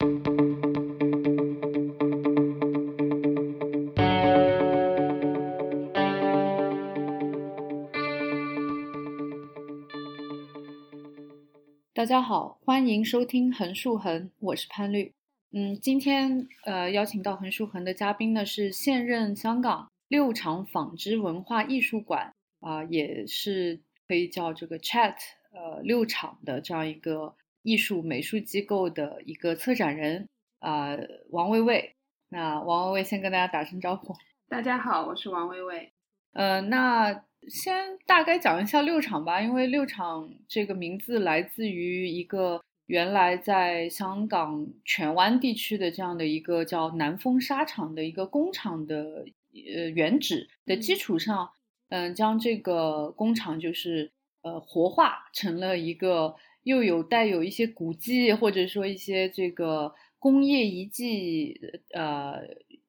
大家好，欢迎收听横竖横，我是潘律。嗯，今天呃邀请到横竖横的嘉宾呢是现任香港六场纺织文化艺术馆啊、也是可以叫这个 Chat 呃六场的这样一个艺术美术机构的一个策展人啊、王薇薇。那王薇薇先跟大家打声招呼。大家好，我是王薇薇。呃，那先大概讲一下六厂吧，因为六厂这个名字来自于一个原来在香港荃湾地区的这样的一个叫南丰纱厂的一个工厂的呃原址的基础上，嗯、将这个工厂就是呃活化成了一个又有带有一些古迹或者说一些这个工业遗迹呃。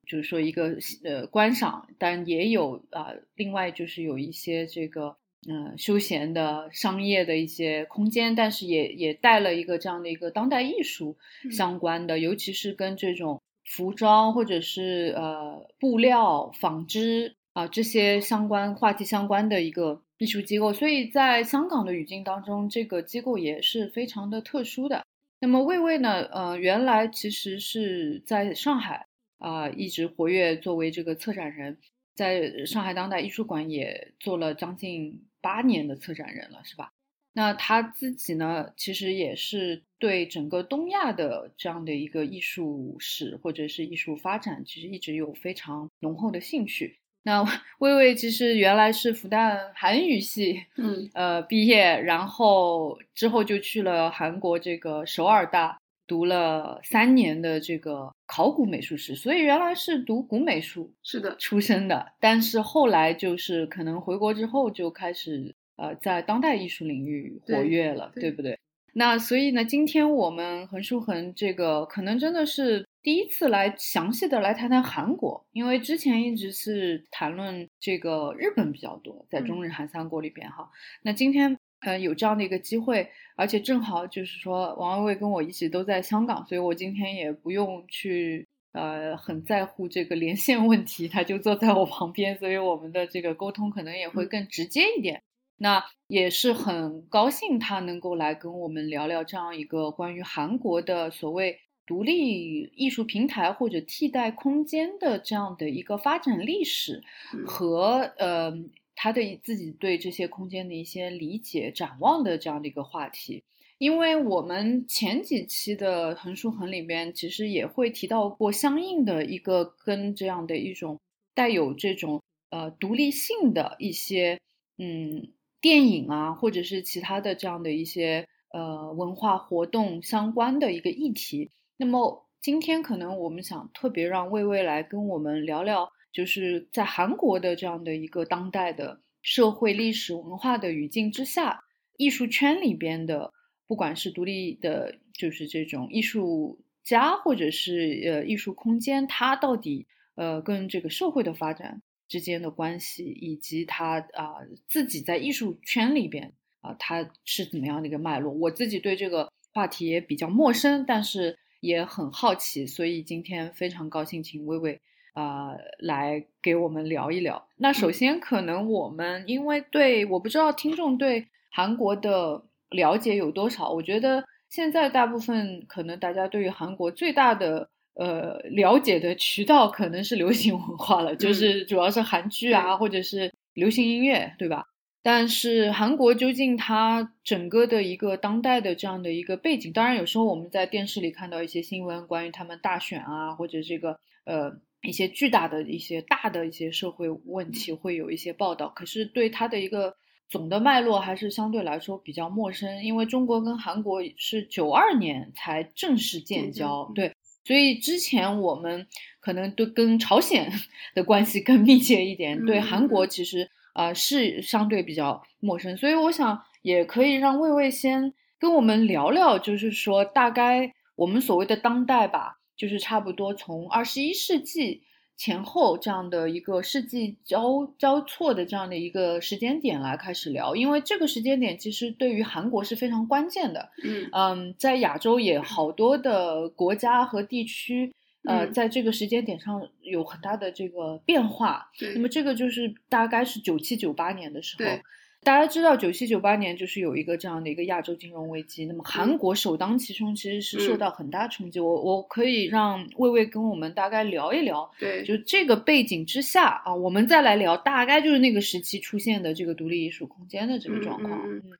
就是说一个呃观赏，但也有啊、另外就是有一些这个嗯、呃休闲的商业的一些空间，但是也也带了一个这样的一个当代艺术嗯相关的，尤其是跟这种服装或者是呃布料、纺织啊、这些相关话题相关的一个艺术机构，所以在香港的语境当中，这个机构也是非常的特殊的。那么魏魏呢，呃，原来其实是在上海。啊、一直活跃作为这个策展人，在上海当代艺术馆也做了将近八年的策展人了，是吧？那他自己呢，其实也是对整个东亚的这样的一个艺术史或者是艺术发展，其实一直有非常浓厚的兴趣。那魏魏其实原来是复旦韩语系，嗯。呃毕业，然后之后就去了韩国这个首尔大读了三年的这个考古美术史，所以原来是读古美术是的，出身的，但是后来就是可能回国之后就开始呃在当代艺术领域活跃了，对对。不对？那所以呢，今天我们横竖横这个可能真的是第一次来详细的来谈谈韩国，因为之前一直是谈论这个日本比较多，在中日韩三国里边哈。那今天呃有这样的一个机会，而且正好就是说王薇薇跟我一起都在香港，所以我今天也不用去呃很在乎这个连线问题，他就坐在我旁边，所以我们的这个沟通可能也会嗯更直接一点。那也是很高兴他能够来跟我们聊聊这样一个关于韩国的所谓独立艺术平台或者替代空间的这样的一个发展历史嗯和呃他对自己对这些空间的一些理解展望的这样的一个话题。因为我们前几期的横竖横里边，其实也会提到过相应的一个跟这样的一种带有这种呃独立性的一些嗯电影啊，或者是其他的这样的一些呃文化活动相关的一个议题。那么今天可能我们想特别让魏魏来跟我们聊聊，就是在韩国的这样的一个当代的社会、历史、文化的语境之下，艺术圈里边的，不管是独立的，就是这种艺术家或者是呃艺术空间，它到底呃跟这个社会的发展之间的关系，以及他啊、自己在艺术圈里边啊、他是怎么样的一个脉络？我自己对这个话题也比较陌生，但是也很好奇，所以今天非常高兴请薇薇啊、来给我们聊一聊。那首先，可能我们因为对我不知道听众对韩国的了解有多少，我觉得现在大部分可能大家对于韩国最大的呃了解的渠道可能是流行文化了，就是主要是韩剧啊，对或者是流行音乐，对吧？但是韩国究竟它整个的一个当代的这样的一个背景，当然有时候我们在电视里看到一些新闻，关于他们大选啊，或者这个呃一些巨大的一些大的一些社会问题会有一些报道，可是对它的一个总的脉络还是相对来说比较陌生，因为中国跟韩国是九二年才正式建交，对，所以之前我们可能都跟朝鲜的关系更密切一点，对嗯韩国其实呃是相对比较陌生，所以我想也可以让魏魏先跟我们聊聊，就是说大概我们所谓的当代吧，就是差不多从二十一世纪前后这样的一个世纪交交错的这样的一个时间点来开始聊，因为这个时间点其实对于韩国是非常关键的。嗯嗯，在亚洲也好多的国家和地区，呃，嗯在这个时间点上有很大的这个变化。对那么这个就是大概是九七九八年的时候对。大家知道，九七九八年就是有一个这样的一个亚洲金融危机，那么韩嗯国首当其冲，其实是受嗯到很大冲击。我我可以让魏魏跟我们大概聊一聊，对，就这个背景之下啊，我们再来聊，大概就是那个时期出现的这个独立艺术空间的这个状况。嗯嗯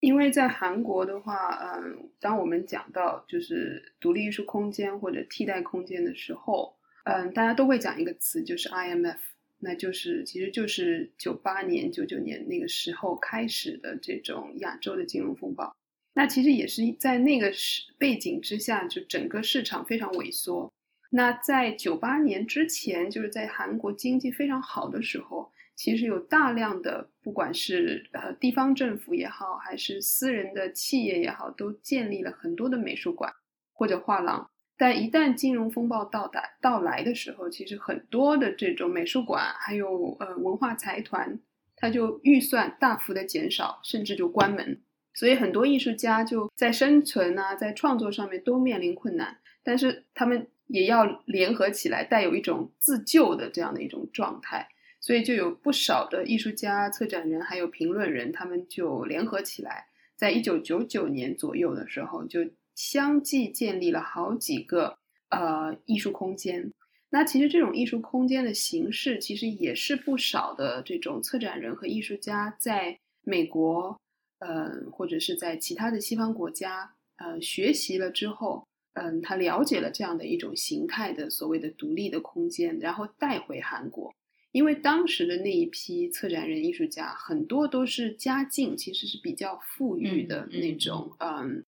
因为在韩国的话，嗯，当我们讲到就是独立艺术空间或者替代空间的时候，嗯，大家都会讲一个词，就是 IMF，那就是其实就是九八年、九九年那个时候开始的这种亚洲的金融风暴。那其实也是在那个时背景之下，就整个市场非常萎缩。那在九八年之前，就是在韩国经济非常好的时候，其实有大量的，不管是呃地方政府也好，还是私人的企业也好，都建立了很多的美术馆或者画廊。但一旦金融风暴到达到来的时候，其实很多的这种美术馆还有呃文化财团，它就预算大幅的减少，甚至就关门。所以很多艺术家就在生存啊，在创作上面都面临困难，但是他们也要联合起来，带有一种自救的这样的一种状态。所以就有不少的艺术家、策展人还有评论人，他们就联合起来，在一九九九年左右的时候，就相继建立了好几个呃艺术空间。那其实这种艺术空间的形式，其实也是不少的这种策展人和艺术家在美国，呃，或者是在其他的西方国家，呃，学习了之后，嗯，他了解了这样的一种形态的所谓的独立的空间，然后带回韩国。因为当时的那一批策展人、艺术家，很多都是家境其实是比较富裕的那种，嗯，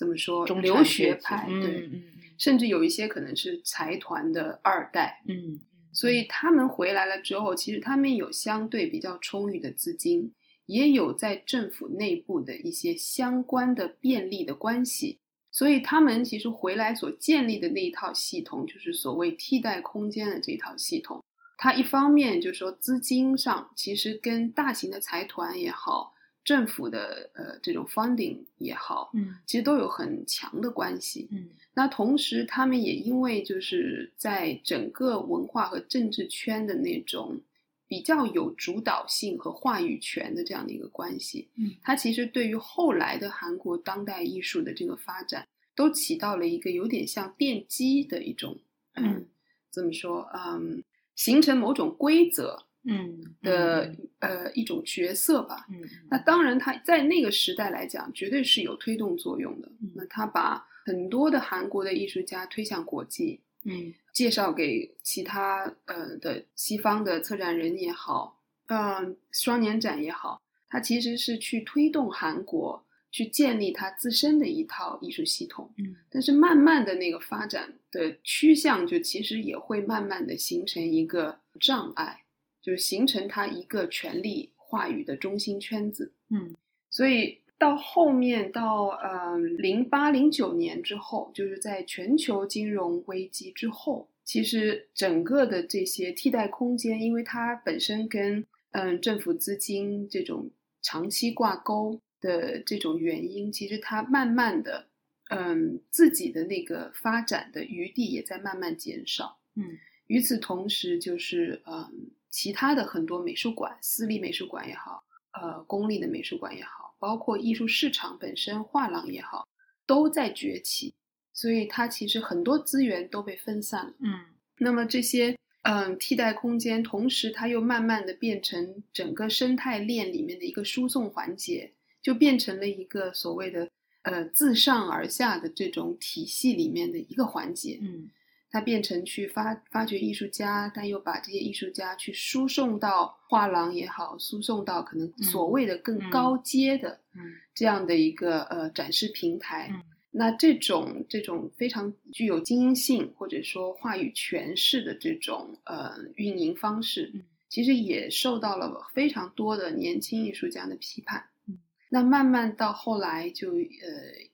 怎么说，留学派，嗯对，嗯甚至有一些可能是财团的二代，嗯嗯，所以他们回来了之后，其实他们有相对比较充裕的资金，也有在政府内部的一些相关的便利的关系，所以他们其实回来所建立的那一套系统，就是所谓替代空间的这套系统。它一方面就是说资金上其实跟大型的财团也好，政府的呃这种 funding 也好，嗯其实都有很强的关系。嗯那同时，他们也因为就是在整个文化和政治圈的那种比较有主导性和话语权的这样的一个关系，嗯，它其实对于后来的韩国当代艺术的这个发展，都起到了一个有点像奠基的一种，嗯，怎么说，嗯，形成某种规则嗯的、呃一种角色吧。嗯那当然，他在那个时代来讲，绝对是有推动作用的。嗯那他把很多的韩国的艺术家推向国际，嗯介绍给其他呃的西方的策展人也好，嗯、双年展也好，他其实是去推动韩国去建立他自身的一套艺术系统。嗯但是慢慢的那个发展的趋向，就其实也会慢慢的形成一个障碍，就是形成它一个权力话语的中心圈子。嗯所以到后面到呃零八零九年之后，就是在全球金融危机之后，其实整个的这些替代空间，因为它本身跟嗯政府资金这种长期挂钩的这种原因，其实它慢慢的嗯自己的那个发展的余地也在慢慢减少。嗯与此同时，就是嗯，其他的很多美术馆，私立美术馆也好，呃，公立的美术馆也好，包括艺术市场本身，画廊也好，都在崛起，所以它其实很多资源都被分散了。嗯那么这些嗯替代空间，同时它又慢慢的变成整个生态链里面的一个输送环节，就变成了一个所谓的呃自上而下的这种体系里面的一个环节。嗯它变成去发发掘艺术家，但又把这些艺术家去输送到画廊也好，输送到可能所谓的更嗯高阶的嗯这样的一个呃展示平台。嗯那这种这种非常具有精英性或者说话语权势的这种呃运营方式，嗯其实也受到了非常多的年轻艺术家的批判。嗯那慢慢到后来就呃，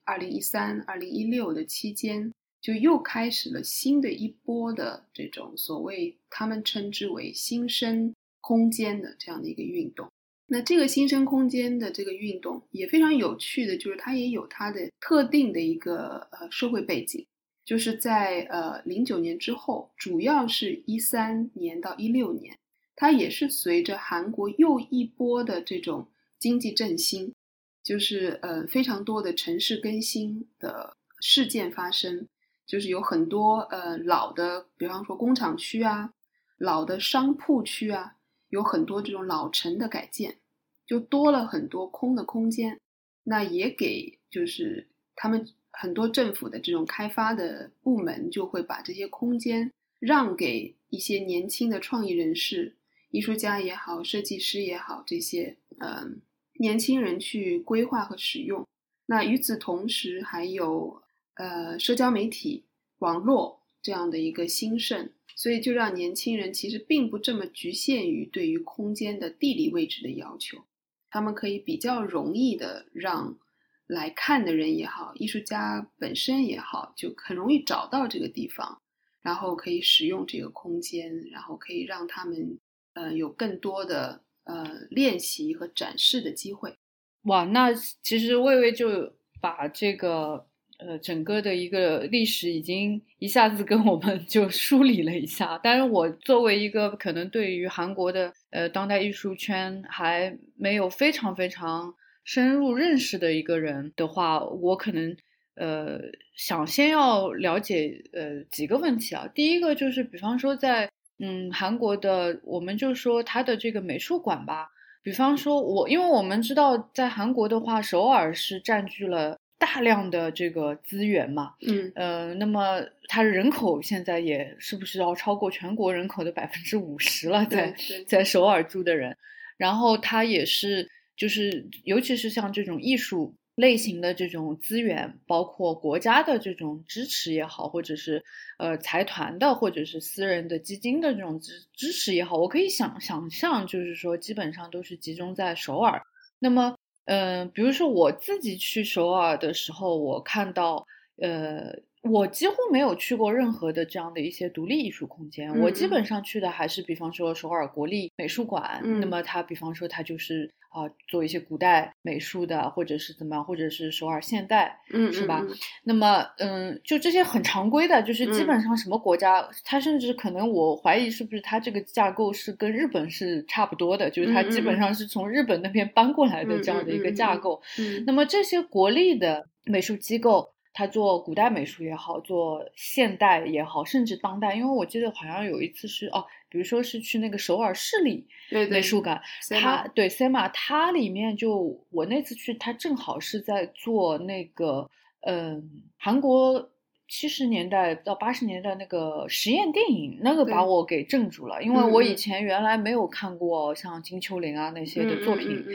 二零一三、二零一六的期间，就又开始了新的一波的这种所谓他们称之为新生空间的这样的一个运动。那这个新生空间的这个运动也非常有趣的，就是它也有它的特定的一个呃社会背景，就是在呃零九年之后，主要是一三年到一六年，它也是随着韩国又一波的这种经济振兴，就是呃非常多的城市更新的事件发生，就是有很多呃老的，比方说工厂区啊，老的商铺区啊。有很多这种老城的改建，就多了很多空的空间，那也给就是他们很多政府的这种开发的部门就会把这些空间让给一些年轻的创意人士、艺术家也好、设计师也好这些嗯年轻人去规划和使用。那与此同时，还有呃社交媒体、网络这样的一个兴盛。所以就让年轻人其实并不这么局限于对于空间的地理位置的要求，他们可以比较容易的让来看的人也好，艺术家本身也好，就很容易找到这个地方，然后可以使用这个空间，然后可以让他们呃有更多的呃练习和展示的机会。哇，那其实魏魏就把这个。呃，整个的一个历史已经一下子跟我们 就梳理了一下。但是我作为一个可能对于韩国的呃当代艺术圈还没有非常非常深入认识的一个人的话，我可能呃想先要了解呃几个问题啊。第一个就是，比方说在嗯韩国的，我们就说它的这个美术馆吧。比方说，我因为我们知道在韩国的话，首尔是占据了。大量的这个资源嘛，嗯呃，那么它人口现在也是不是要超过全国人口的百分之五十了？在在首尔住的人，然后它也是就是尤其是像这种艺术类型的这种资源，包括国家的这种支持也好，或者是呃财团的或者是私人的基金的这种支支持也好，我可以想想象，就是说基本上都是集中在首尔，那么。嗯，比如说我自己去首尔的时候，我看到，呃，我几乎没有去过任何的这样的一些独立艺术空间。我基本上去的还是，比方说首尔国立美术馆。那么它，比方说它就是。啊，做一些古代美术的，或者是怎么样，或者是首尔现代，嗯，是吧？那么，嗯，就这些很常规的，就是基本上什么国家，它甚至可能我怀疑是不是它这个架构是跟日本是差不多的，就是它基本上是从日本那边搬过来的这样的一个架构。嗯，那么这些国立的美术机构。他做古代美术也好，做现代也好，甚至当代，因为我记得好像有一次是哦，比如说是去那个首尔市立美术馆，它对 SEMA，它里面就我那次去，它正好是在做那个嗯韩国。七十年代到八十年代那个实验电影，那个把我给镇住了，因为我以前原来没有看过像金秋玲啊那些的作品，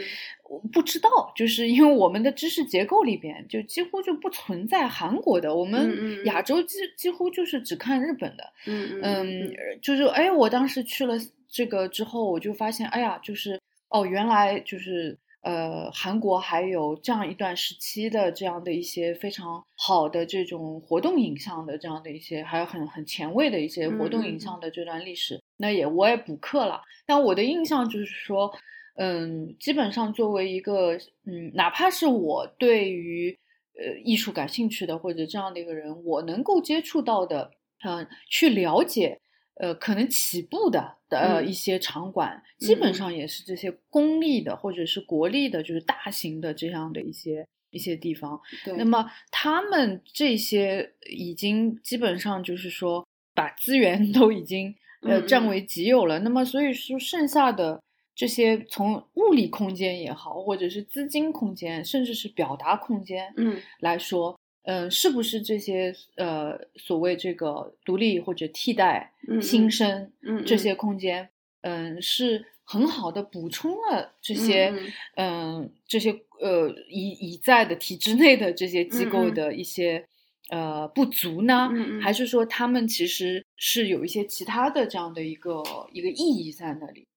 我不知道，就是因为我们的知识结构里边就几乎就不存在韩国的，我们亚洲几几乎就是只看日本的，嗯嗯，就是哎，我当时去了这个之后，我就发现，哎呀，就是哦，原来就是。呃，韩国还有这样一段时期的这样的一些非常好的这种活动影像的这样的一些，还有很很前卫的一些活动影像的这段历史，那也我也补课了。但我的印象就是说，嗯，基本上作为一个嗯，哪怕是我对于呃艺术感兴趣的或者这样的一个人，我能够接触到的，嗯，去了解。呃，可能起步的的一些场馆，基本上也是这些公立的或者是国立的，就是大型的这样的一些一些地方。对，那么他们这些已经基本上就是说把资源 都已经呃占为己有了。那么所以说剩下的这些从物理空间也好，或者是资金空间，甚至是表达空间，嗯来说。嗯，是不是这些呃所谓这个独立或者替代新生这些空间，嗯，是很好的补充了这些嗯这些呃已已在的体制内的这些机构的一些呃不足呢？还是说他们其实是有一些其他的这样的一个一个意义在那里？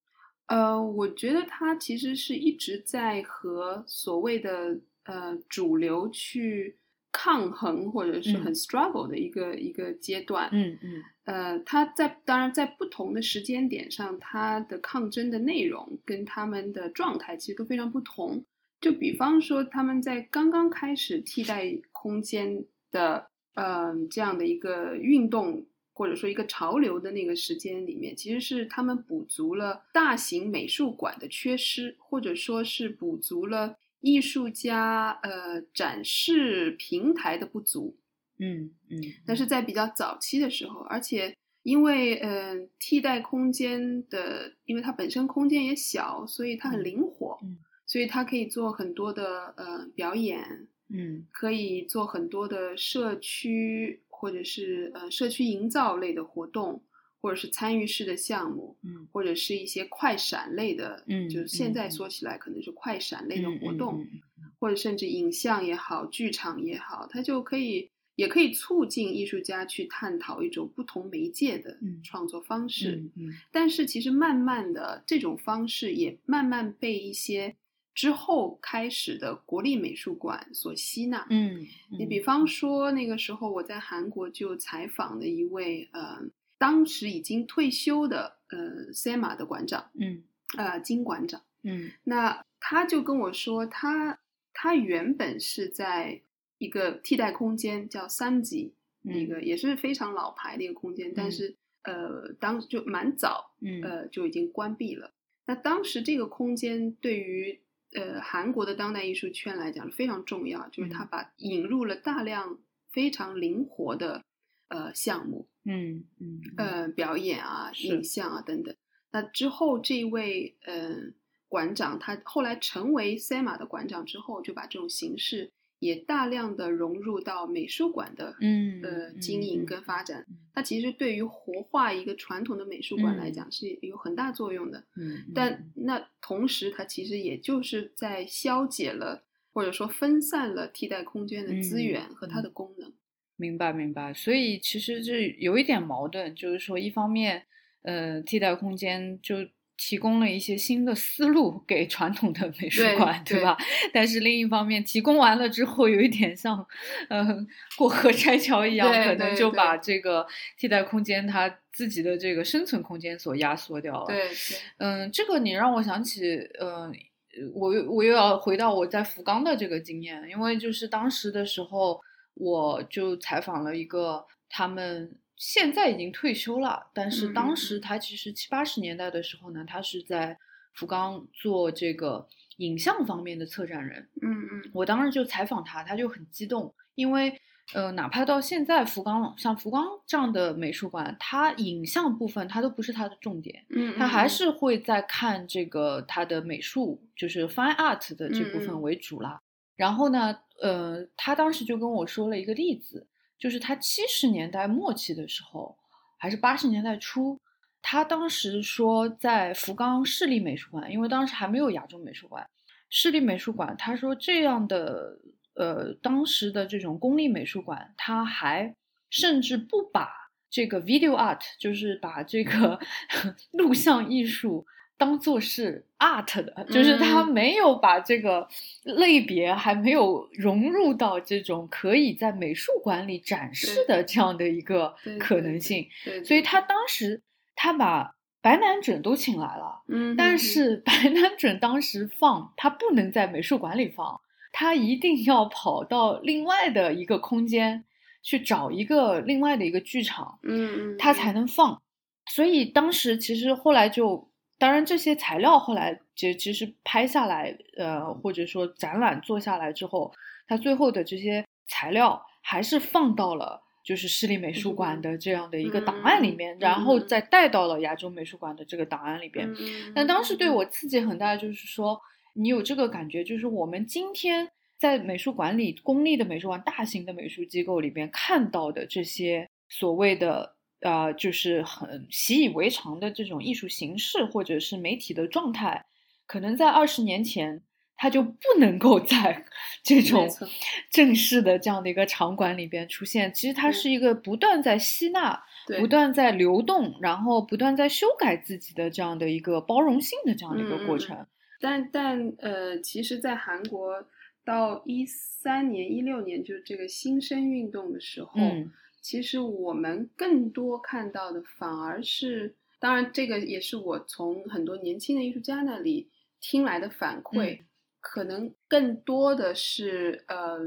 呃，我觉得它其实是一直在和所谓的呃主流去。抗衡或者是嗯很 struggle 的一个、一个阶段。嗯嗯呃，他在当然在不同的时间点上，他的抗争的内容跟他们的状态其实都非常不同。就比方说，他们在刚刚开始替代空间的呃这样的一个运动或者说一个潮流的那个时间里面，其实是他们补足了大型美术馆的缺失，或者说是补足了艺术家呃展示平台的不足。嗯嗯，但是在比较早期的时候，而且因为嗯、呃替代空间的，因为它本身空间也小，所以它很嗯灵活，嗯所以它可以做很多的呃表演，嗯可以做很多的社区或者是呃社区营造类的活动，或者是参与式的项目，嗯。或者是一些快闪类的，嗯就是现在嗯。说起来可能是快闪类的嗯嗯活动，嗯或者甚至影像也好，剧场也好，它就可以也可以促进艺术家去探讨一种不同媒介的嗯。创作方式。嗯嗯。但是其实慢慢的，这种方式也慢慢被一些之后开始的国立美术馆所吸纳。嗯，你比方说，那个时候我在韩国就采访了一位呃，当时已经退休的呃 SEMA 的馆长，嗯呃金馆长。嗯那他就跟我说，他他原本是在一个替代空间叫三级，嗯一个也是非常老牌的一个空间，但是呃，当就蛮早，嗯呃就已经关闭了。那当时这个空间对于呃韩国的当代艺术圈来讲非常重要，就是它嗯把引入了大量非常灵活的呃项目，嗯嗯呃表演啊、影像啊等等。那之后这一位呃馆长，他后来成为 SEMA 的馆长之后，就把这种形式也大量的融入到美术馆的嗯呃嗯经营嗯跟发展。嗯它其实对于活化一个传统的美术馆来嗯讲是有很大作用的。嗯，但那同时，它其实也就是在消解了或者说分散了替代空间的资嗯源和它嗯的功能。明白明白，所以其实这有一点矛盾，就是说一方面，呃，替代空间就提供了一些新的思路给传统的美术馆，对吧？但是另一方面，提供完了之后，有一点像，呃，过河拆桥一样，可能就把这个替代空间它自己的这个生存空间所压缩掉了。对对，嗯，这个你让我想起，呃，我又我又要回到我在福冈的这个经验，因为就是当时的时候，我就采访了一个他们现在已经退休了，但是当时嗯他其实七八十年代的时候呢，他是在福冈做这个影像方面的策展人。嗯嗯我当时就采访他，他就很激动，因为呃，哪怕到现在福冈像福冈这样的美术馆，它影像部分它都不是它的重点。嗯，他还嗯是会在看这个它的美术，就是 fine art 的这部分为主啦。然后呢，呃，他当时就跟我说了一个例子，就是他七十年代末期的时候，还是八十年代初，他当时说在福冈市立美术馆，因为当时还没有亚洲美术馆，市立美术馆，他说这样的呃当时的这种公立美术馆，他还甚至不把这个 video art，就是把这个 录像艺术当做是 art 的，就是他嗯没有把这个类别还没有融入到这种可以在美术馆里展示的这样的一个可能性，所以他当时他把白南准都请来了。嗯，但嗯是白南准当时放，他不能在美术馆里放，他一定要跑到另外的一个空间去找一个另外的一个剧场，嗯嗯，他才能放。所以当时其实后来就，当然这些材料后来其其实拍下来，呃，或者说展览做下来之后，它最后的这些材料还是放到了。就是市立美术馆的这样的一个档案里面，嗯然后嗯再带到了亚洲美术馆的这个档案里边。嗯，嗯但当时对嗯我刺激很大，就是说你有这个感觉，就是我们今天在美术馆里，公立的美术馆、大型的美术机构里边看到的这些所谓的呃，就是很习以为常的这种艺术形式或者是媒体的状态，可能在二十年前。它就不能够 在这种 正式的这样的一个场馆里边出现。其实它嗯是一个不断在吸纳对不断在流动，然后不断在修改自己的这样的一个包容性的这样的一个过程。但但呃，其实，在韩国到一三年、一六年，就是这个新生运动的时候，嗯其实我们更多看到的反而是，当然这个也是我从很多年轻的艺术家那里听来的反馈，嗯。可能更多的是呃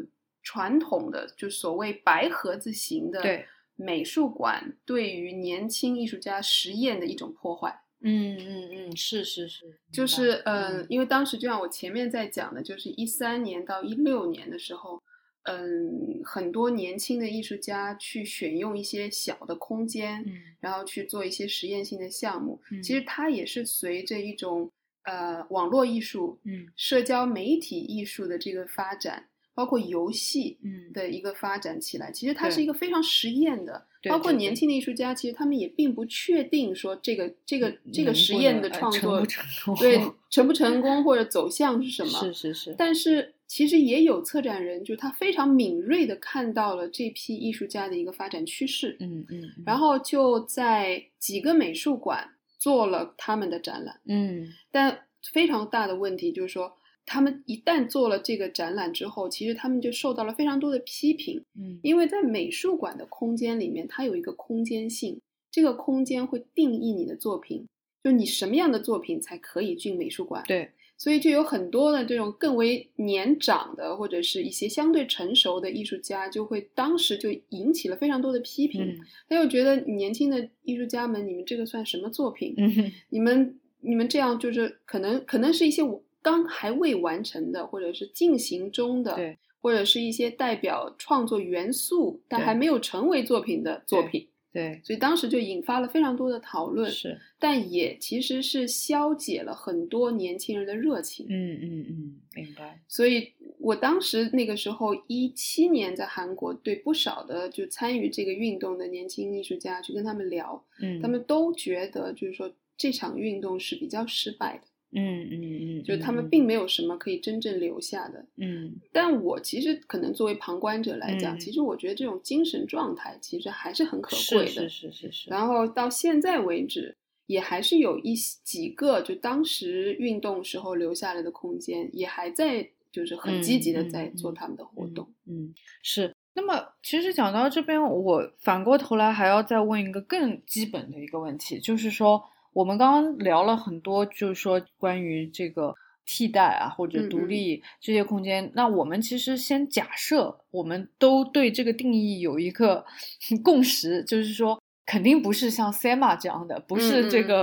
传统的，就所谓白盒子型的对。美术馆对于年轻艺术家实验的一种破坏。嗯嗯嗯，是是是，就是明白嗯，因为当时就像我前面在讲的，就是一三年到一六年的时候，嗯，很多年轻的艺术家去选用一些小的空间，嗯然后去做一些实验性的项目。嗯其实它也是随着一种呃网络艺术、嗯社交媒体艺术的这个发展，包括游戏嗯的一个发展起来，其实它是一个非常实验的。包括年轻的艺术家，其实他们也并不确定说这个这个这个实验的创作不成功对成不成功或者走向是什么？是是是，但是其实也有策展人，就他非常敏锐的看到了这批艺术家的一个发展趋势，嗯嗯，嗯然后就在几个美术馆做了他们的展览。嗯但非常大的问题就是说，他们一旦做了这个展览之后，其实他们就受到了非常多的批评，嗯因为在美术馆的空间里面，它有一个空间性，这个空间会定义你的作品，就你什么样的作品才可以进美术馆。对，所以就有很多的这种更为年长的，或者是一些相对成熟的艺术家，就会当时就引起了非常多的批评。嗯他又觉得年轻的艺术家们，你们这个算什么作品？嗯你们你们这样就是可能可能是一些刚还未完成的，或者是进行中的，或者是一些代表创作元素但还没有成为作品的作品。对所以当时就引发了非常多的讨论，是，但也其实是消解了很多年轻人的热情。嗯嗯嗯，明白，所以我当时那个时候一七年在韩国，对不少的就参与这个运动的年轻艺术家去跟他们聊，嗯，他们都觉得就是说这场运动是比较失败的，嗯嗯嗯，就是他们嗯并没有什么可以真正留下的。嗯但我其实可能作为旁观者来讲，嗯其实我觉得这种精神状态其实还是很可贵的。是是是是，然后到现在为止，也还是有一些几个就当时运动时候留下来的空间，也还在就是很积极的在做他们的活动。嗯，是。那么，其实讲到这边，我反过头来还要再问一个更基本的一个问题，就是说，我们刚刚聊了很多，就是说关于这个替代啊，或者独立这些空间。那我们其实先假设，我们都对这个定义有一个 共识，就是说。肯定不是像 SEMA 这样的，不是这嗯个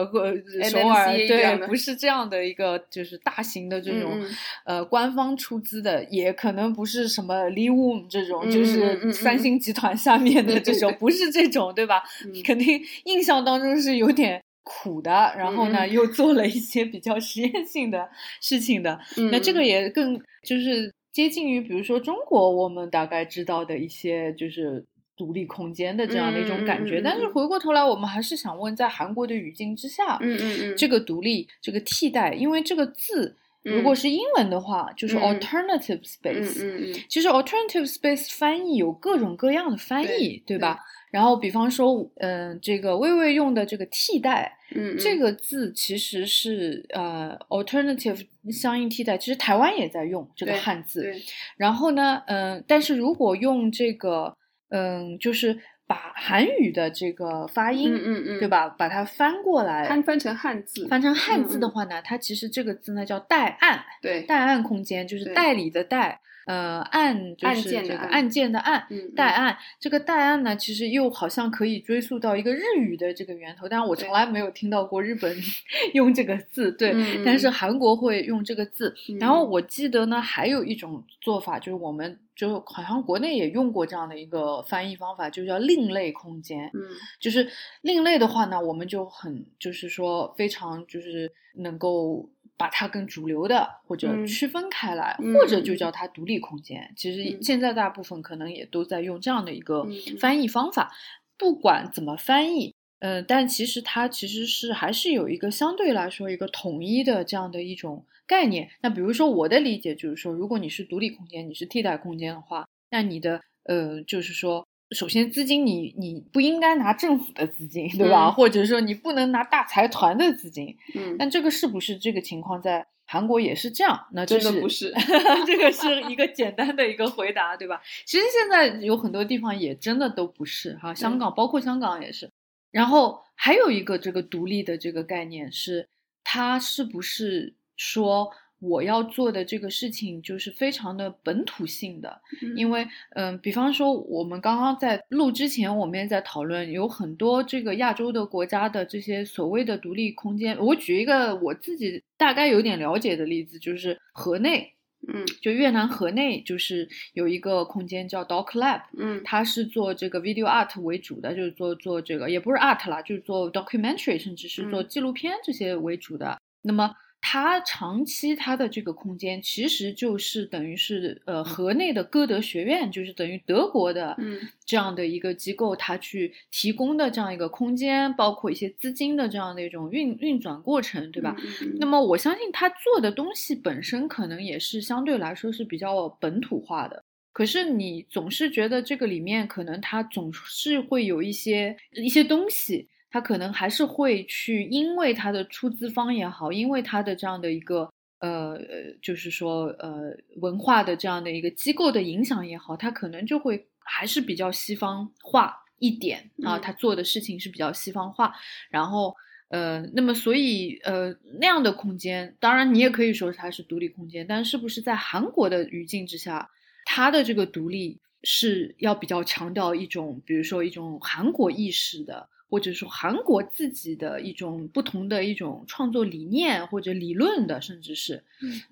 呃首尔对，不是这样的一个就是大型的这种呃官方出资的，也可能不是什么 l e w o m 这种，就是嗯三星集团下面的这种，对 不是这种，对吧？嗯肯定印象当中是有点苦的，然后呢又做了一些比较实验性的事情的，嗯那这个也更就是接近于，比如说中国我们大概知道的一些就是。独立空间的这样的一种感觉，但是回过头来，我们还是想问，在韩国的语境之下，嗯嗯嗯，这个独立，这个替代，因为这个字如果是英文的话，就是嗯 alternative 嗯 space。嗯嗯其实 alternative space 翻译有各种各样的翻译，对吧？然后比方说，嗯、这个微微用的这个替代，嗯，这个字其实是呃 alternative 相应替代，其实台湾也在用这个汉字。对，然后呢，嗯、但是如果用这个，嗯、就是把韩语的这个发音，嗯嗯嗯，对？吧？把它翻过来，翻翻成汉字，翻成汉字的话呢，它其实这个字呢叫代案，对，代案空间就是代理的代，呃，案就案是件的案这个案件的案。嗯，代案这个代案呢，其实又好像可以追溯到一个日语的这个源头，但是我从来没有听到过日本 用这个字，对，嗯但是嗯韩国会用这个字。嗯然后我记得呢，还有一种做法，就是我们就好像国内也用过这样的一个翻译方法，就叫另类空间。嗯就是另类的话呢，我们就很就是说非常就是能够把它跟主流的或者嗯区分开来，嗯或者就叫它独立空间。其实嗯现在大部分可能也都在用这样的一个嗯翻译方法，不管怎么翻译。呃，但其实它其实是还是有一个相对来说一个统一的这样的一种概念。那比如说我的理解就是说，如果你是独立空间，你是替代空间的话，那你的呃就是说，首先资金你你不应该拿政府的资金，对吧？嗯或者说你不能拿大财团的资金。嗯但这个是不是这个情况在韩国也是这样，那这是不是？这个是一个简单的一个回答，对吧？其实现在有很多地方也真的都不是哈，香港包括香港也是。然后还有一个这个独立的这个概念是，它是不是说？我要做的这个事情就是非常的本土性的，因为嗯，比方说我们刚刚在录之前，我们也在讨论，有很多这个亚洲的国家的这些所谓的独立空间。我举一个我自己大概有点了解的例子，就是河内，嗯，就越南河内就是有一个空间叫 Doc Lab，嗯，它是做这个 video art 为主的，就是做做这个也不是 art 啦，就是做 documentary，甚至是做纪录片这些为主的。那么它长期它的这个空间其实就是等于是呃河内的歌德学院，就是等于德国的这样的一个机构，它去提供的这样一个空间，包括一些资金的这样的一种运运转过程，对吧？那么我相信他做的东西本身可能也是相对来说是比较本土化的，可是你总是觉得这个里面可能它总是会有一些一些东西。他可能还是会去，因为他的出资方也好，因为他的这样的一个呃呃，就是说呃文化的这样的一个机构的影响也好，他可能就会还是比较西方化一点啊。他做的事情是比较西方化，然后呃，那么所以呃那样的空间，当然你也可以说它是独立空间，但是不是在韩国的语境之下，它的这个独立是要比较强调一种，比如说一种韩国意识的。或者说韩国自己的一种不同的一种创作理念或者理论的，甚至是，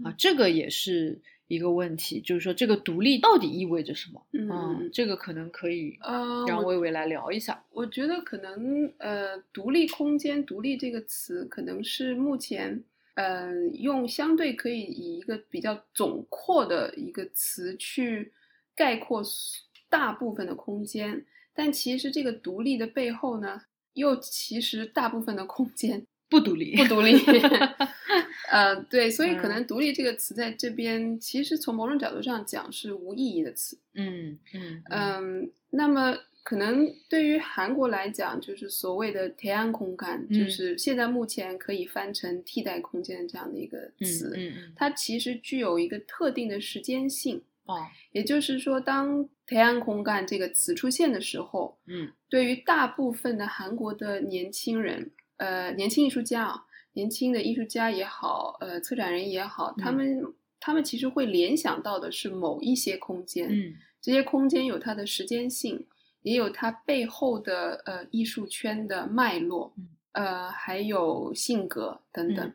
啊，这个也是一个问题，就是说这个独立到底意味着什么？嗯，这个可能可以呃让薇薇来聊一下。我觉得可能呃，独立空间、独立这个词，可能是目前呃用相对可以以一个比较总括的一个词去概括大部分的空间。但其实这个独立的背后呢，又其实大部分的空间不独立，不独立。呃，对，所以可能“独立”这个词在这边，其实从某种角度上讲是无意义的词。嗯嗯嗯。那么可能对于韩国来讲，就是所谓的“天安空间”，就是现在目前可以翻成替代空间这样的一个词，嗯它其实具有一个特定的时间性。哦，也就是说，当“提案空干”这个词出现的时候，嗯，对于大部分的韩国的年轻人，呃，年轻艺术家啊，年轻的艺术家也好，呃，策展人也好，他们他们其实会联想到的是某一些空间，嗯，这些空间有它的时间性，也有它背后的呃艺术圈的脉络，嗯。呃，还有性格等等，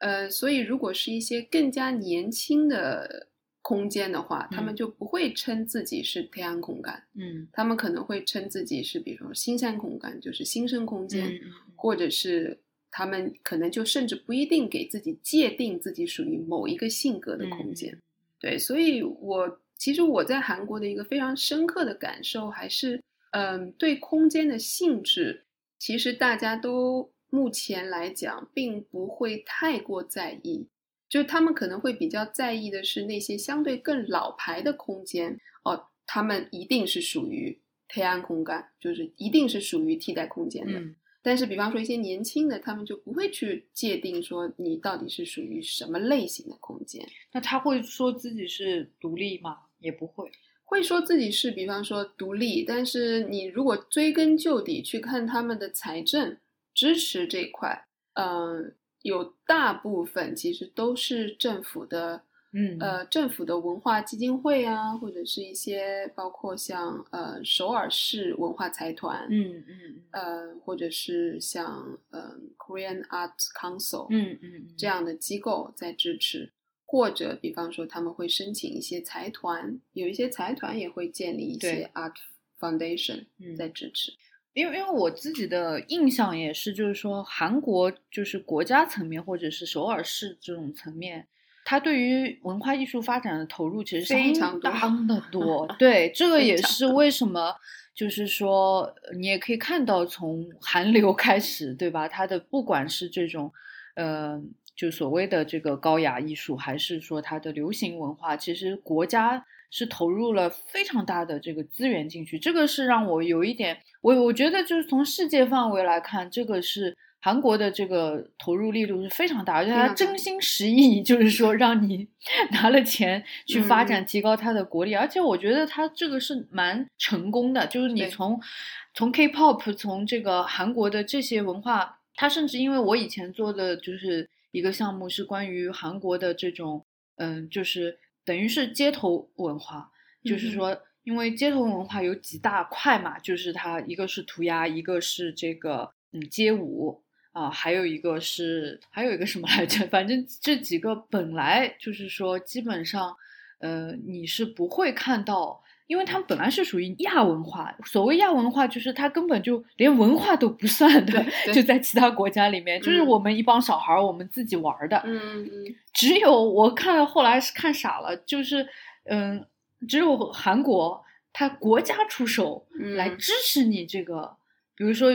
呃，所以如果是一些更加年轻的。空间的话，他们就不会称自己是天安空间，嗯，他们可能会称自己是，比如说新山空间，就是新生空间，或者是他们可能就甚至不一定给自己界定自己属于某一个性格的空间。对，所以我其实我在韩国的一个非常深刻的感受，还是嗯，对空间的性质，其实大家都目前来讲并不会太过在意。就他们可能会比较在意的是那些相对更老牌的空间哦，他们一定是属于黑暗空间，就是一定是属于替代空间的。但是，比方说一些年轻的，他们就不会去界定说你到底是属于什么类型的空间。那他会说自己是独立吗？也不会，会说自己是，比方说独立。但是你如果追根究底去看他们的财政支持这块，嗯。有大部分其实都是政府的，嗯，呃，政府的文化基金会啊，或者是一些包括像呃首尔市文化财团，嗯嗯，呃，或者是像呃 Korean Arts Council，嗯嗯，这样的机构在支持，或者比方说他们会申请一些财团，有一些财团也会建立一些 Art Foundation 在支持。因为因为我自己的印象也是，就是说韩国就是国家层面或者是首尔市这种层面，它对于文化艺术发展的投入其实相当的多。对，这个也是为什么，就是说你也可以看到从韩流开始，对吧？它的不管是这种，呃，就所谓的这个高雅艺术，还是说它的流行文化，其实国家。是投入了非常大的这个资源进去，这个是让我有一点，我我觉得就是从世界范围来看，这个是韩国的这个投入力度是非常大，而且他真心实意，就是说让你 拿了钱去发展、提高他的国力，而且我觉得他这个是蛮成功的，就是你从从 K-pop 从这个韩国的这些文化，他甚至因为我以前做的就是一个项目是关于韩国的这种，嗯，就是。等于是街头文化，就是说，因为街头文化有几大块嘛，就是它一个是涂鸦，一个是这个嗯街舞啊，还有一个是还有一个什么来着？反正这几个本来就是说，基本上，呃，你是不会看到，因为他们本来是属于亚文化。所谓亚文化，就是他根本就连文化都不算的，就在其他国家里面，就是我们一帮小孩儿我们自己玩的。嗯嗯。只有我看了，后来是看傻了，就是，嗯，只有韩国，他国家出手来支持你这个，比如说，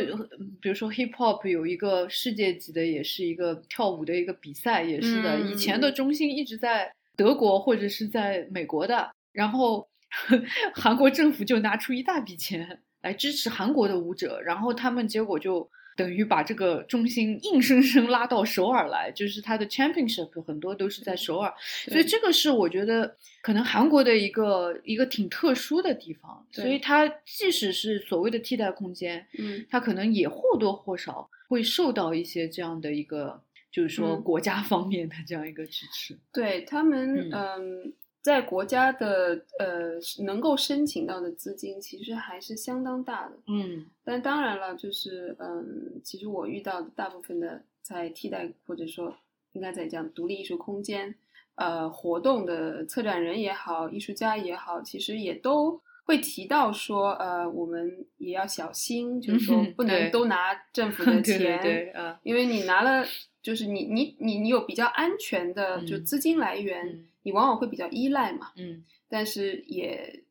比如说 hip hop 有一个世界级的，也是一个跳舞的一个比赛，也是的，以前的中心一直在德国或者是在美国的，然后 韩国政府就拿出一大笔钱来支持韩国的舞者，然后他们结果就。等于把这个中心硬生生拉到首尔来，就是他的 championship 很多都是在首尔，所以这个是我觉得可能韩国的一个一个挺特殊的地方。所以它即使是所谓的替代空间，嗯，它可能也或多或少会受到一些这样的一个，就是说国家方面的这样一个支持。对他们，嗯。在国家的呃能够申请到的资金其实还是相当大的，嗯，但当然了，就是嗯，其实我遇到的大部分的在替代或者说应该在讲独立艺术空间呃活动的策展人也好，艺术家也好，其实也都会提到说，呃，我们也要小心，就是说不能都拿政府的 钱，对，因为你拿了，就是你你你你有比较安全的就资金来源。你往往会比较依赖嘛，嗯，但是也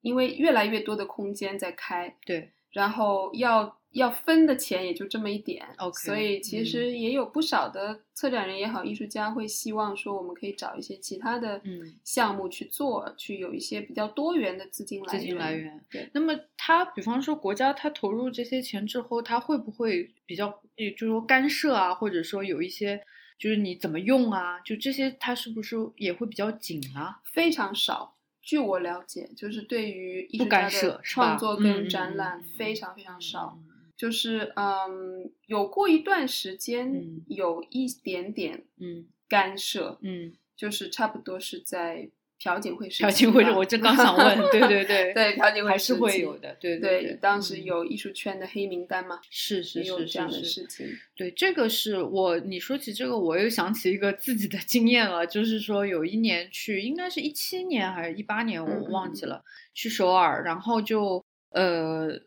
因为越来越多的空间在开，对，然后要要分的钱也就这么一点，OK，所以其实也有不少的策展人也好，艺术家会希望说，我们可以找一些其他的项目去做，去有一些比较多元的资金来源。资金来源，对。那么他，比方说国家他投入这些钱之后，他会不会比较，也就是说干涉啊，或者说有一些。就是你怎么用啊？就这些，它是不是也会比较紧啊？非常少，据我了解，就是对于艺术家的创作跟展览非常非常少。就是嗯，有过一段时间有一点点嗯干涉，嗯，就是差不多是在。朴槿惠时朴槿惠，我正刚想问，对对对，对朴槿惠还是会有的，对对，当时有艺术圈的黑名单嘛，是是是这样的事情。对，这个是我你说起这个，我又想起一个自己的经验了，就是说有一年去，应该是一七年还是一八年，我忘记了，去首尔，然后就呃。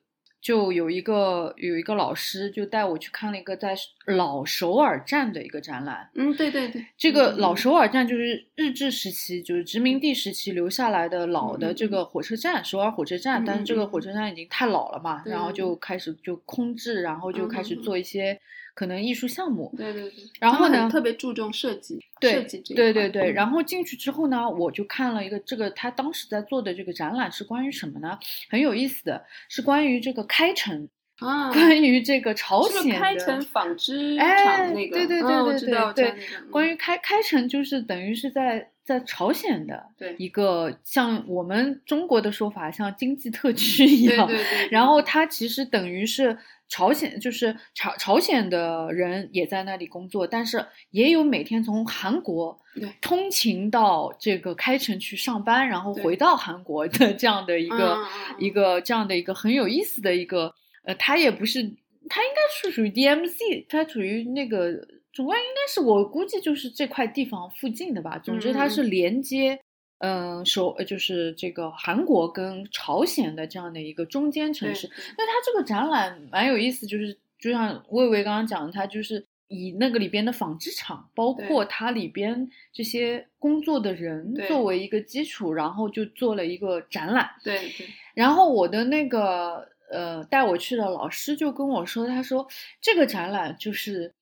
就有一个有一个老师就带我去看了一个在老首尔站的一个展览。嗯，对对对，这个老首尔站就是日治时期，就是殖民地时期留下来的老的这个火车站，首尔火车站。但是这个火车站已经太老了嘛，然后就开始就空置，然后就开始做一些。可能艺术项目，对对对，然后呢，特别注重设计，设计这对对对，然后进去之后呢，我就看了一个这个他当时在做的这个展览是关于什么呢？很有意思的是关于这个开城啊，关于这个朝鲜的开城纺织厂那个，对对对对对对，关于开开城就是等于是在。在朝鲜的一个像我们中国的说法，像经济特区一样。对对对。然后它其实等于是朝鲜，就是朝朝鲜的人也在那里工作，但是也有每天从韩国通勤到这个开城去上班，然后回到韩国的这样的一个一个这样的一个很有意思的一个呃，它也不是，它应该是属于 DMC，它属于那个。主要应该是我估计就是这块地方附近的吧。总之，它是连接，嗯，首呃就是这个韩国跟朝鲜的这样的一个中间城市。那它这个展览蛮有意思，就是就像魏巍刚刚讲的，它就是以那个里边的纺织厂，包括它里边这些工作的人作为一个基础，然后就做了一个展览。对对。然后我的那个呃带我去的老师就跟我说，他说这个展览就是。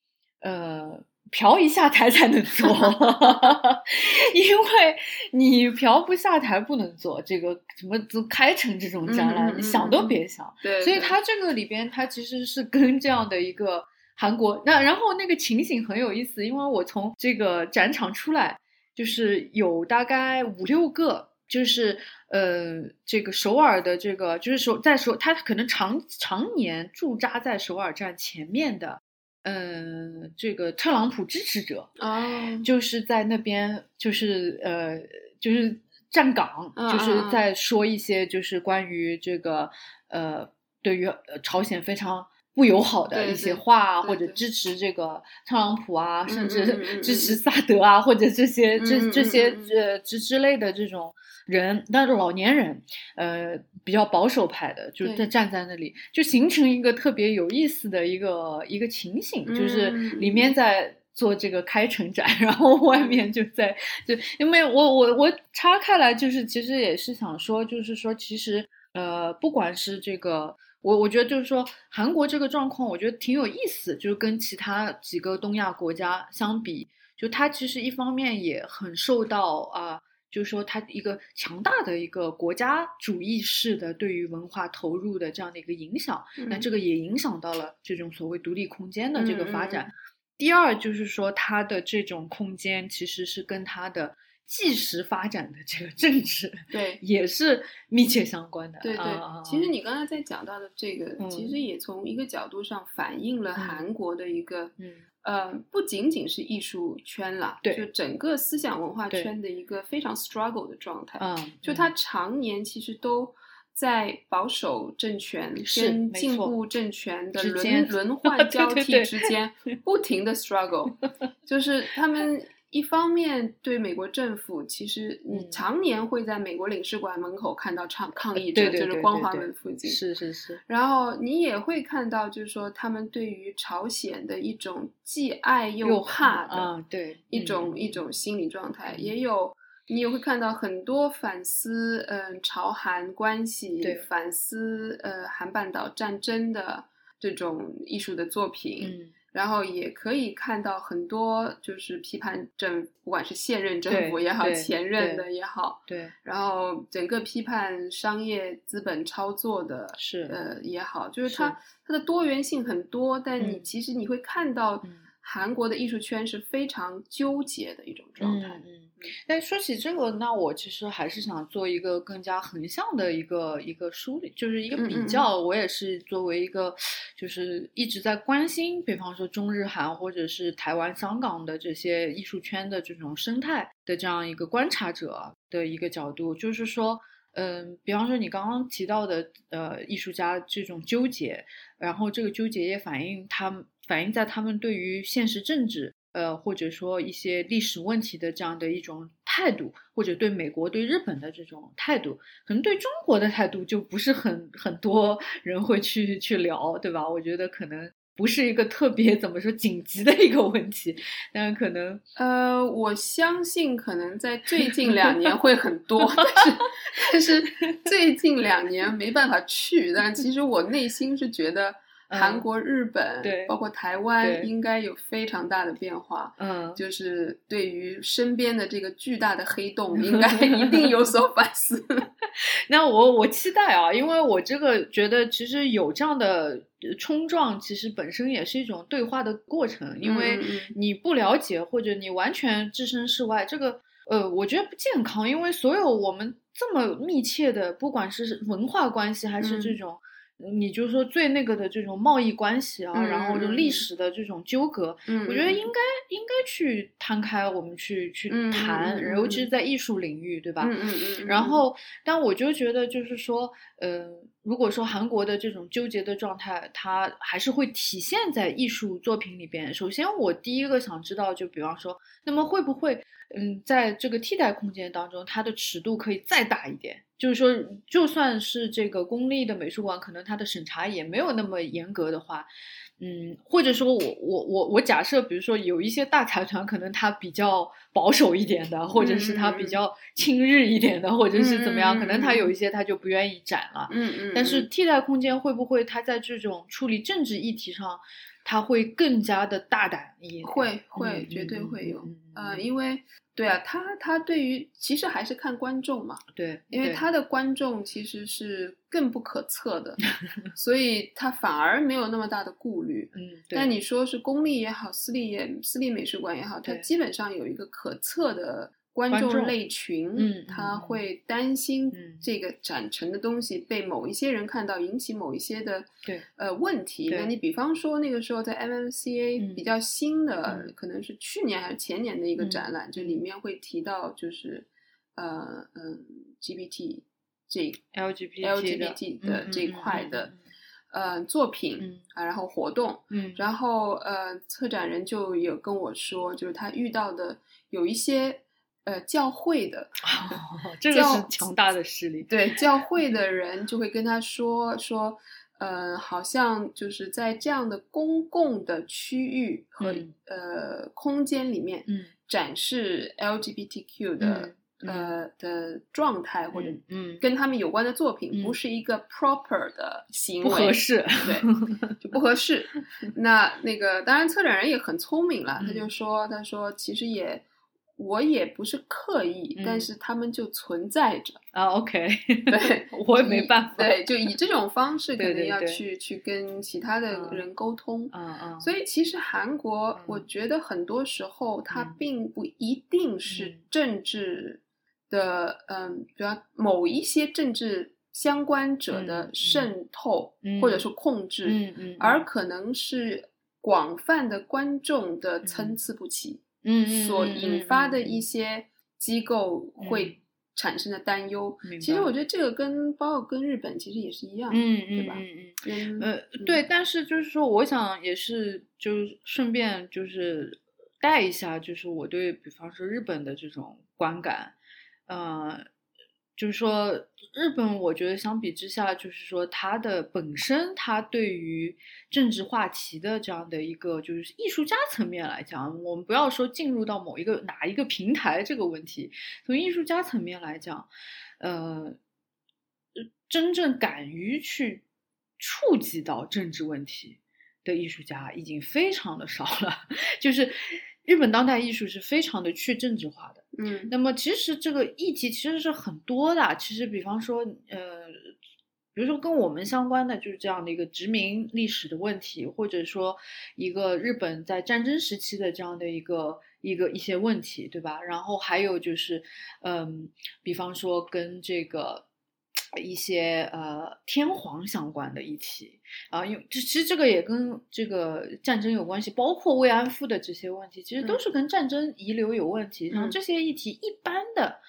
呃，嫖一下台才能做，因为你嫖不下台不能做这个什么都开成这种展览，你想都别想。对，所以对它这个里边，它其实是跟这样的一个韩国那，然后那个情形很有意思，因为我从这个展场出来，就是有大概五六个，就是呃，这个首尔的这个，就是首在首，他可能常常年驻扎在首尔站前面的，嗯、这个特朗普支持者，哦，就是在那边，就是呃，就是站岗，嗯就是在说一些就是关于这个呃，对于呃朝鲜非常不友好的一些话或者支持这个特朗普啊，甚嗯至支持萨德啊，或者这些这这些呃之之类的这种人，但是老年人，呃，比较保守派的，就在站在那里，就形成一个特别有意思的一个一个情形，就是嗯里面在做这个开城展，然后外面就在就因为我我我插开来，就是其实也是想说，就是说其实呃，不管是这个。我我觉得就是说，韩国这个状况，我觉得挺有意思，就是跟其他几个东亚国家相比，就它其实一方面也很受到啊、就是说它一个强大的一个国家主义式的对于文化投入的这样的一个影响，那嗯这个也影响到了这种所谓独立空间的这个发嗯嗯展。第二就是说，它的这种空间其实是跟它的即时发展的这个政治 对也是密切相关的。对对啊，其实你刚才在讲到的这个，嗯其实也从一个角度上反映了嗯韩国的一个，嗯呃，不仅仅是艺术圈了，对就整个思想文化圈的一个非常 struggle 的状态。嗯，就他常年其实都在保守政权跟进步政权的轮轮 换交替之间不停的 struggle，就是他们一方面对美国政府，其实你嗯。常年会在美国领事馆门口看到抗抗议者，就是光华门附近。是是是，然后你也会看到，就是说他们对于朝鲜的一种既爱又怕的啊，对一种、嗯一种。心理状态，也有你也会看到很多反思，嗯、朝韩关系对，反思呃韩半岛战争的这种艺术的作品，嗯然后也可以看到很多就是批判政，不管是现任政府也好，前任的也好，对然后整个批判商业资本操作的是呃也好，就是是它它的多元性很多，但你嗯其实你会看到嗯韩国的艺术圈是非常纠结的一种状态。嗯嗯。但说起这个，那我其实还是想做一个更加横向的一个一个梳理，就是一个嗯嗯嗯比较。我也是作为一个，就是一直在关心，比方说中日韩或者是台湾、香港的这些艺术圈的这种生态的这样一个观察者的一个角度，就是说。嗯，比方说你刚刚提到的，呃，艺术家这种纠结，然后这个纠结也反映他们反映在他们对于现实政治，呃，或者说一些历史问题的这样的一种态度，或者对美国、对日本的这种态度，可能对中国的态度就不是很很多人会去去聊，对吧？我觉得可能不是一个特别 怎么说紧急的一个问题，但可能呃，我相信可能在最近两年会很多，但是但是最近两年没办法去。但其实我内心是觉得韩嗯国、日本，对包括台湾，应该有非常大的变化。嗯，就是对于身边的这个巨大的黑洞，应该一定有所反思。那我我期待啊，因为我这个觉得其实有这样的呃冲撞，其实本身也是一种对话的过程，因为你不了解或者你完全置身事外，这个呃，我觉得不健康，因为所有我们这么密切的，不管是文化关系还是这嗯种。你就说最那个的这种贸易关系啊，嗯然后就嗯嗯历史的这种纠葛，嗯，我觉得嗯应该应该去摊开，我们去去嗯嗯谈，嗯嗯尤其是在艺术领域，对吧？嗯嗯嗯，然后，但我就觉得，就是说，呃，如果说韩国的这种纠结的状态，它还是会体现在艺术作品里边。首先，我第一个想知道，就比方说，那么会不会，嗯，在这个替代空间当中，它的尺度可以再大一点？就是说，就算是这个公立的美术馆，可能它的审查也没有那么严格的话，嗯，或者说我我我我假设，比如说有一些大财团，可能它比较保守一点的，或者是它比较亲日一点的，或者是怎么样，可能它有嗯一些它就不愿意展了。嗯嗯，但是嗯。替代空间会不会它在这种处理政治议题上，他会更加的大胆一点。会会嗯绝对嗯会有嗯，呃，嗯因为对啊，他他对于其实还是看观众嘛，对，因为他的观众其实是更不可测的，所以他反而没有那么大的顾虑。嗯，对但你说是公立也好，私立也私立美术馆也好，它基本上有一个可测的观观众众类群，嗯他嗯。会担心嗯。这个展陈的东西被某一些人看到，引起某一些的对呃问题。那你比方说那个时候在 MMCA 嗯。比较新的，嗯。可能是去年还是前年的一个嗯展览，这里面会提到就是呃嗯 GPT 这 LGBT 的 LGBT 的这一块的嗯。呃作品、嗯。啊，然后活动。嗯嗯，然后呃，策展人就有跟我说，就是他遇到的有一些呃教会的，哦 这个是强大的势力。对教会的人就会跟他说说，呃，好像就是在这样的公共的区域和、嗯呃空间里面嗯展示 LGBTQ 的、嗯呃的状态或者嗯，跟他们有关的作品，嗯不是一个 proper 的行为，不合适。对，就不合适。那那个当然，策展人也很聪明了，他嗯就说，他说其实也我也不是刻意，嗯。但是他们就存在着。啊，OK，对，我也没办法。对，就以这种方式，可能要去去跟其他的嗯。人沟通。嗯嗯，所以，其实韩国嗯，我觉得很多时候它嗯。并不一定是嗯。政治的，嗯，比方某一些政治相关者嗯的嗯。渗透嗯或者是控制，嗯嗯，而可能是广泛的观众的参差不齐，嗯嗯所嗯引发的嗯一些机构嗯。会产生的担忧。其实我觉得这个跟包括跟日本其实也是一样，嗯对吧嗯嗯？呃，对，但是就是说，我想也是，就是顺便就是带一下，就是我对比方说日本的这种观感，呃，就是说日本，我觉得相比之下，就是说它的本身，它对于政治话题的这样的一个就是艺术家层面来讲，我们不要说进入到某一个哪一个平台这个问题，从艺术家层面来讲，呃，真正敢于去触及到政治问题的艺术家已经非常的少了，就是日本当代艺术是非常的去政治化的。嗯那么其实这个议题其实是很多的，其实比方说，呃，比如说跟我们相关的就是这样的一个殖民历史的问题，或者说一个日本在战争时期的这样的一个一个一些问题，对吧？然后还有就是，嗯，比方说跟这个。一些呃天皇相关的议题啊，因为这其实这个也跟这个战争有关系，包括慰安妇的这些问题，其实都嗯是跟战争遗留有问题。像嗯这些议题，一般的，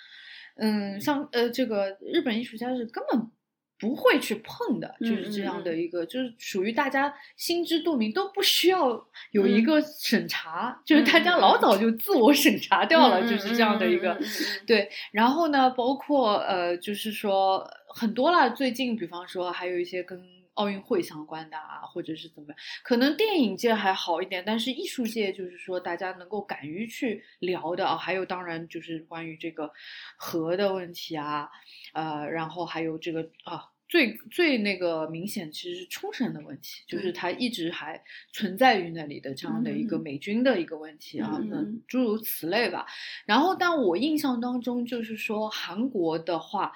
嗯，像呃这个日本艺术家是根本不会去碰的，嗯就是这样嗯的一个，就是属于大家心知肚明，都不需要有一嗯个审查，就是大家老早就自我审查掉了，嗯就是这样的一个。对，然后呢，包括呃，就是说很多啦，最近比方说还有一些跟奥运会相关的啊，或者是怎么样，可能电影界还好一点，但是艺术界就是说大家能够敢于去聊的啊，还有当然就是关于这个核的问题啊，呃，然后还有这个啊。最最那个明显其实是冲绳的问题，就是它一直还存在于那里的这样的一个美军的一个问题啊，那诸如此类吧。然后，但我印象当中就是说，韩国的话，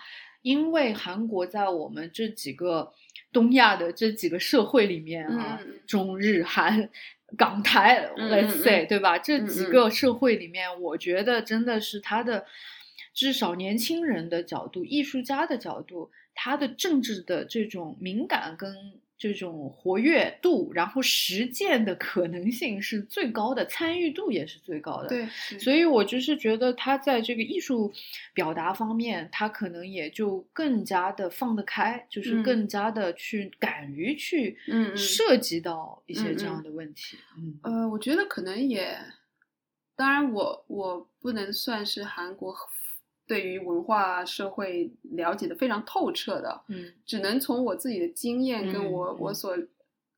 因为韩国在我们这几个东亚的这几个社会里面啊，中日韩。港台嗯，let's 嗯 say，、嗯对吧？这几个社会里面，我觉得真的是他的，至少年轻人的角度、艺术家的角度，他的政治的这种敏感跟这种活跃度，然后实践的可能性是最高的，参与度也是最高的。对，所以我就是觉得他在这个艺术表达方面，他可能也就更加的放得开，就是嗯更加的去敢于去嗯嗯涉及到一些这样的问题。嗯呃，我觉得可能也，当然我我不能算是韩国对于文化社会了解的非常透彻的，嗯只能从我自己的经验跟嗯我、嗯我所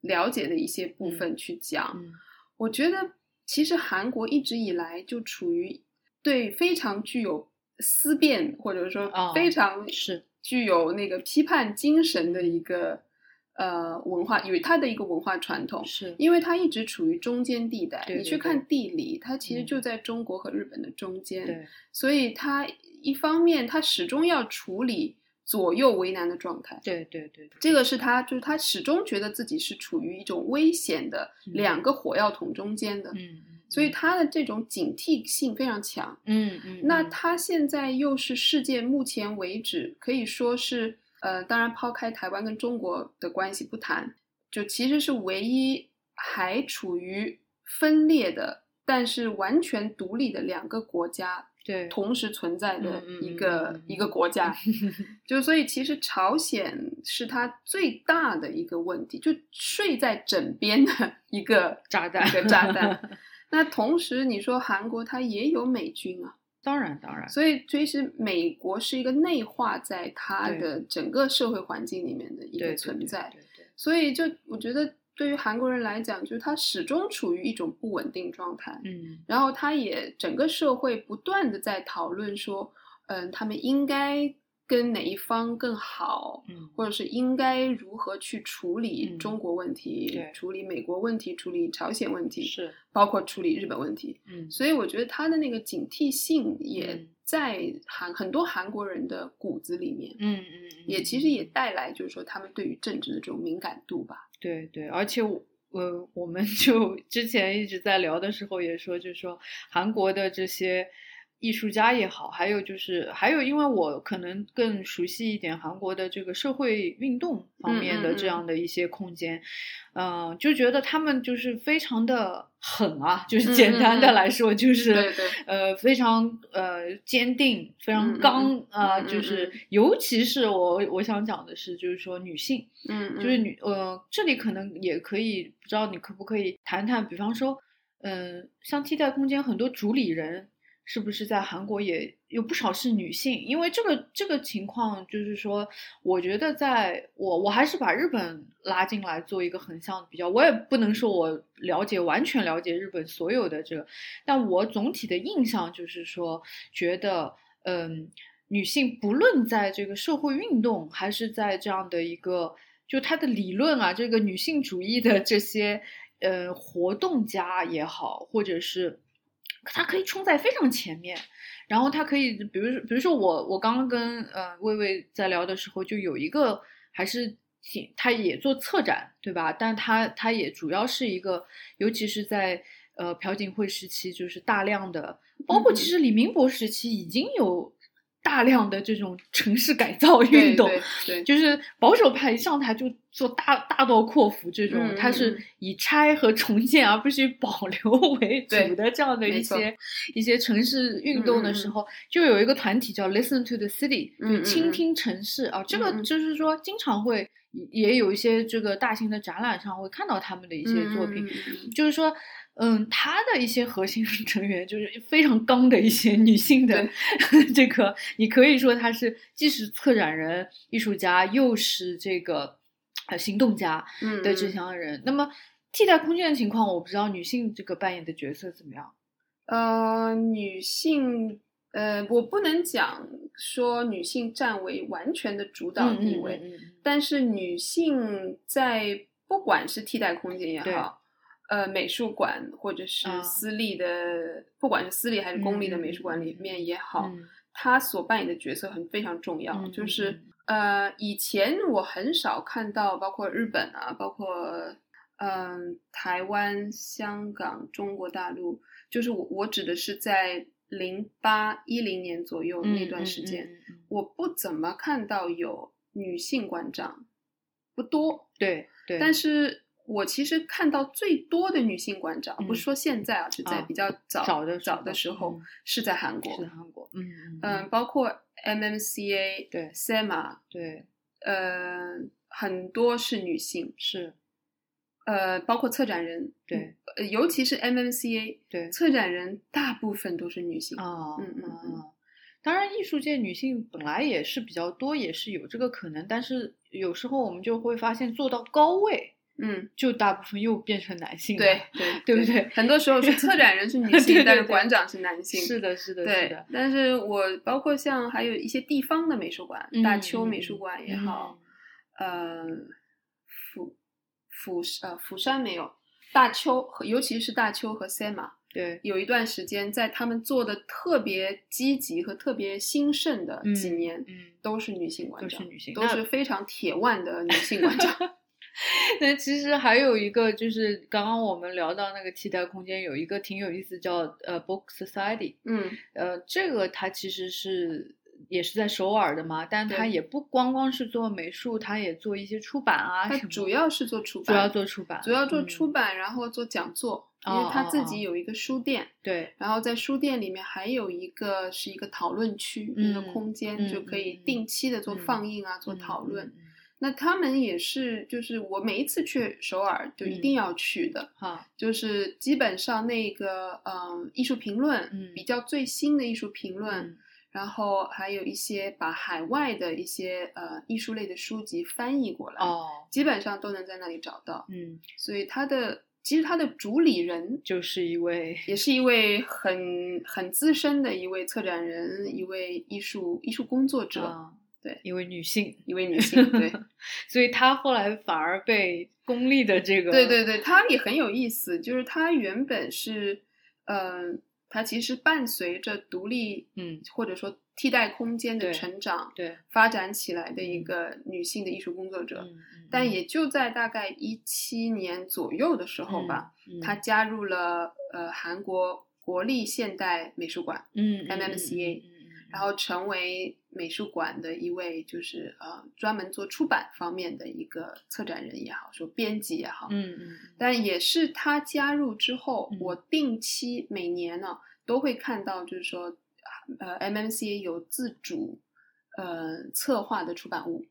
了解的一些部分去讲。嗯我觉得其实韩国一直以来就处于对非常具有思辨或者说哦非常是具有那个批判精神的一个呃文化，有它的一个文化传统，是因为它一直处于中间地带。对对对你去看地理，它其实嗯就在中国和日本的中间，对，所以它一方面他始终要处理左右为难的状态。对对对，这个是他，就是他始终觉得自己是处于一种危险的嗯两个火药桶中间的，嗯嗯，所以他的这种警惕性非常强。嗯嗯，嗯那他现在又是世界目前为止可以说是，呃，当然抛开台湾跟中国的关系不谈，就其实是唯一还处于分裂的，但是完全独立的两个国家对同时存在的一个、一个国家。就所以其实朝鲜是它最大的一个问题，就睡在枕边的 一个 炸弹一个炸弹。那同时你说韩国它也有美军啊，当然当然，所以其实美国是一个内化在它的整个社会环境里面的一个存在。对对，所以就我觉得对于韩国人来讲，就是他始终处于一种不稳定状态。嗯。然后他也整个社会不断的在讨论说，嗯，他们应该跟哪一方更好，嗯。或者是应该如何去处理嗯。中国问题、对。处理美国问题、处理朝鲜问题，是，包括处理日本问题。嗯。所以我觉得他的那个警惕性也嗯。在韩、很多韩国人的骨子里面，嗯嗯嗯，也其实。也带来就是说他们对于政治的这种敏感度吧。对对，而且我呃，我们 就之前一直在聊的时候也说，就是说韩国的这些艺术家也好，还有就是还有，因为我可能更熟悉一点韩国的这个社会运动方面的这样的一些空间，嗯、就觉得他们就是非常的狠啊，就是嗯简单的来说，就是呃非常呃坚定，非常刚嗯啊、就是嗯尤其是我我想讲的是，就是说女性。嗯，就是嗯女呃，这里可能也可以，不知道你可不可以谈谈，比方说，嗯、像替代空间很多主理人是不是在韩国也有不少是女性？因为这个这个情况，就是说，我觉得在我我还是把日本拉进来做一个横向比较，我也不能说我了解完全了解日本所有的这个，但我总体的印象就是说，觉得嗯。女性不论在这个社会运动，还是在这样的一个就她的理论啊，这个女性主义的这些呃活动家也好，或者是她可以冲在非常前面，然后它可以，比如说比如说我我刚刚跟呃魏魏在聊的时候，就有一个还是挺，他也做策展，对吧？但他他也主要是一个，尤其是在呃朴槿惠时期，就是大量的，包括其实李明博时期已经有。大量的这种城市改造运动，对对。就是保守派一上台就做大大刀阔斧这种，嗯它是以拆和重建而不是以保留为主的这样的一些一些城市运动的时候，就有一个团体叫 Listen to the City，嗯就倾听城市。啊。这个就是说，经常会也有一些这个大型的展览上会看到他们的一些作品，就是说。嗯，他的一些核心成员就是非常刚的一些女性的 这个，你可以说她是既是策展人、艺术家，又是这个呃行动家嗯的这嗯项人。那么替代空间的情况，我不知道女性这个扮演的角色怎么样。呃，女性，呃，我不能讲说女性占为完全的主导地位，但是女性在不管是替代空间也好，呃，美术馆或者是啊私立的，不管是私立还是公立的美术馆里面也好，嗯。她所扮演的角色很非常重要，就是嗯。呃，以前我很少看到，包括日本啊，包括嗯、台湾、香港、中国大陆，就是我我指的是在零八一零年左右那段时间，嗯嗯嗯。嗯我不怎么看到有女性馆长，不多，对对，但是是。我其实看到最多的女性馆长，不是嗯说现在啊，是在啊比较早早的早的时候，嗯是在韩国。是韩国，嗯嗯嗯，包括 MMCA、对 SEMA，对呃，很多是女性，是，呃，包括策展人，对呃，尤其是 MMCA 对策展人，大部分都是女性。啊嗯嗯嗯啊当然，艺术界女性本来也是比较多，也是有这个可能，但是有时候我们就会发现做到高位，嗯，就大部分又变成男性了。对对对不对很多时候是策展人是 女对性，对但是馆长是男性。是的，是的，是对的，，但是我包括像还有一些地方的美术馆，大邱嗯美术馆也好，呃，釜釜呃釜山没有，大邱和尤其是大邱和 Sema 对，有一段时间在他们做的特别积极和特别兴盛的几年，嗯，都是女性馆长都长，是女性都是非常铁腕的女性馆长。那其实还有一个就是刚刚我们聊到那个替代空间，有一个挺有意思叫呃 Book Society，嗯。呃，这个它其实是也是在首尔的嘛，但它也不光光是做美术，它也做一些出版啊它主要是做出版，主要做出版，主要做嗯。出版，然后做讲座，因为它自己。有一个书店，对，然后在书店里面还有一个是一个讨论区，一个嗯空间，嗯就可以定期的做嗯放映啊，做嗯讨论。那他们也是，就是我每一次去首尔就一定嗯要去的，哈，就是基本上那个嗯艺术评论，嗯比较最新的艺术评论，嗯然后还有一些把海外的一些呃艺术类的书籍翻译过来，哦，基本上都能在那里找到。嗯，所以他的其实他的主理人就是一位也是一位很很资深的一位策展人，一位艺术艺术工作者，啊对一位女性，一位女性。对 所以她后来反而被公立的这个对对对，她也很有意思，就是她原本是，嗯、她其实伴随着独立嗯或者说替代空间的成长对，发展起来的一个女性的艺术工作者。嗯嗯但也就在大概一七年左右的时候吧，，嗯她加入了呃韩国国立现代美术馆，嗯 MMCA 然后成为美术馆的一位就是呃专门做出版方面的一个策展人也好，说编辑也好，嗯嗯，但也是他加入之后，嗯我定期每年呢都会看到，就是说呃 MMCA 有自主呃策划的出版物，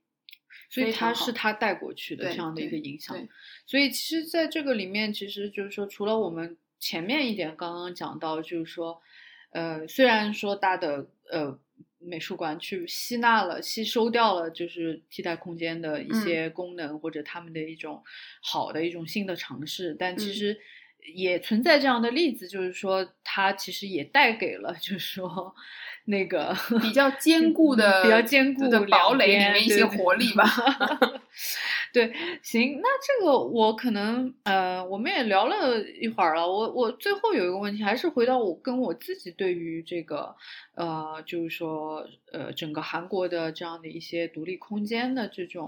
所以他是他带过去的这样的一个影响对。所以其实在这个里面，其实就是说，除了我们前面一点刚刚讲到，就是说，呃，虽然说大的呃美术馆去吸纳了、吸收掉了，就是替代空间的一些功能、或者他们的一种好的一种新的尝试，但其嗯实。也存在这样的例子，就是说，它其实也带给了，就是说，那个比较坚固的、比较坚固的堡垒里面一些活力吧。对，行，那这个我可能呃，我们也聊了一会儿了。我我最后有一个问题，还是回到我跟我自己对于这个呃，就是说呃，整个韩国的这样的一些独立空间的这种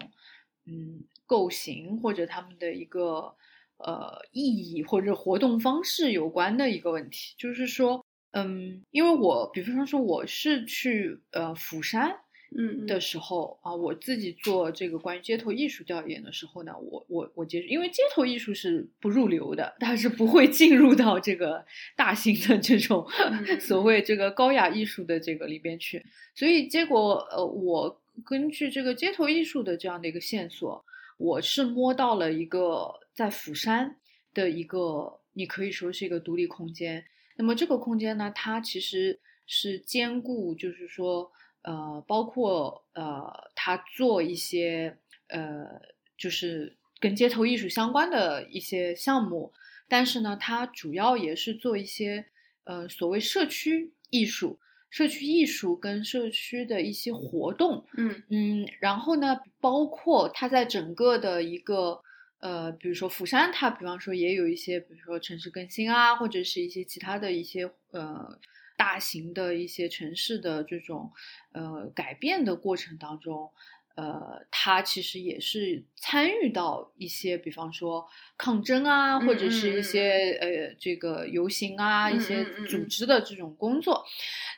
嗯构型或者他们的一个呃意义或者活动方式有关的一个问题，就是说。嗯，因为我比方说我是去呃釜山，嗯的。时候啊，我自己做这个关于街头艺术调研的时候呢，我我我接触，因为街头艺术是不入流的，它是不会进入到这个大型的这种嗯所谓这个高雅艺术的这个里边去，所以结果呃，我根据这个街头艺术的这样的一个线索，我是摸到了一个在釜山的一个，你可以说是一个独立空间。那么这个空间呢，它其实是兼顾，就是说，呃，包括呃，他做一些呃，就是跟街头艺术相关的一些项目，但是呢，它主要也是做一些呃所谓社区艺术、社区艺术跟社区的一些活动，嗯。嗯，然后呢，包括它在整个的一个呃，比如说釜山，它比方说也有一些，比如说城市更新啊，或者是一些其他的一些呃大型的一些城市的这种呃改变的过程当中。呃，他其实也是参与到一些，比方说抗争啊，或者是一些呃这个游行啊，一些组织的这种工作。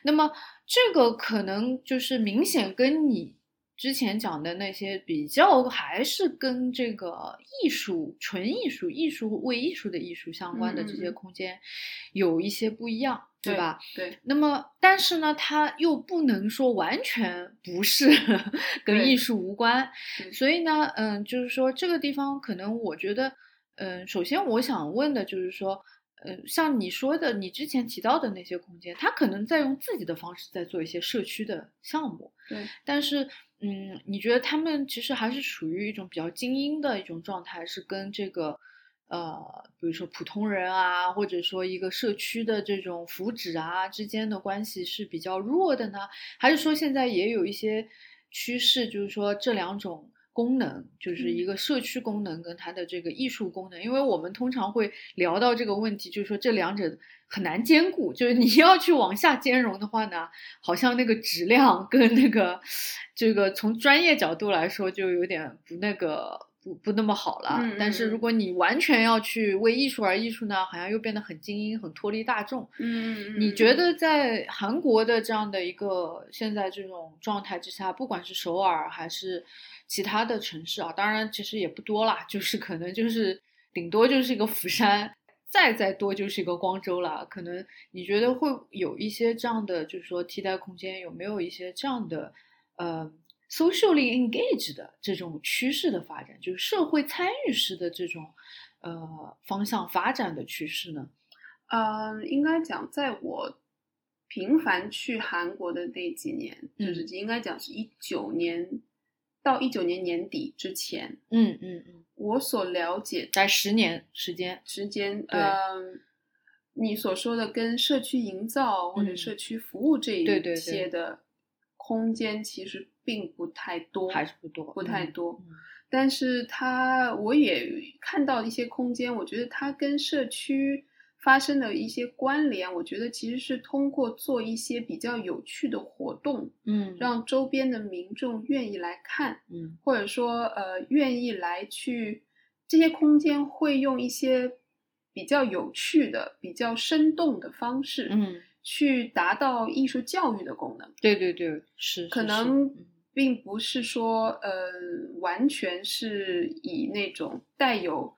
那么这个可能就是明显跟你之前讲的那些比较，还是跟这个艺术、纯艺术、艺术为艺术的艺术相关的这些空间有一些不一样，对吧？？对，那么，但是呢，它又不能说完全不是跟艺术无关，所以呢，嗯，就是说这个地方可能我觉得，嗯，首先我想问的就是说，呃，像你说的，你之前提到的那些空间，它可能在用自己的方式在做一些社区的项目，对，但是，嗯，你觉得他们其实还是属于一种比较精英的一种状态，是跟这个，呃，比如说普通人啊，或者说一个社区的这种福祉啊之间的关系是比较弱的呢？还是说现在也有一些趋势，就是说这两种功能，就是一个社区功能跟它的这个艺术功能。因为我们通常会聊到这个问题，就是说这两者很难兼顾，就是你要去往下兼容的话呢，好像那个质量跟那个这个从专业角度来说就有点不那个。不不那么好了，但是如果你完全要去为艺术而艺术呢，好像又变得很精英，很脱离大众。嗯，你觉得在韩国的这样的一个现在这种状态之下，不管是首尔还是其他的城市啊，当然其实也不多啦，就是可能就是顶多就是一个釜山，再再多就是一个光州了。可能你觉得会有一些这样的，就是说替代空间，有没有一些这样的，呃？socially engaged 的这种趋势的发展，就是社会参与式的这种呃方向发展的趋势呢？嗯，应该讲，在我频繁去韩国的那几年，就是应该讲是一九年到一九年年底之前，嗯嗯嗯，我所了解在十年时间时间，嗯，你所说的跟社区营造或者社区服务这一些的空间，其实。并不太多，还是不多，不太多。但是它，我也看到一些空间，我觉得它跟社区发生的一些关联，我觉得其实是通过做一些比较有趣的活动，嗯，让周边的民众愿意来看，嗯，或者说呃愿意来去这些空间，会用一些比较有趣的、比较生动的方式，嗯，去达到艺术教育的功能。对对对，是可能。并不是说，呃，完全是以那种带有，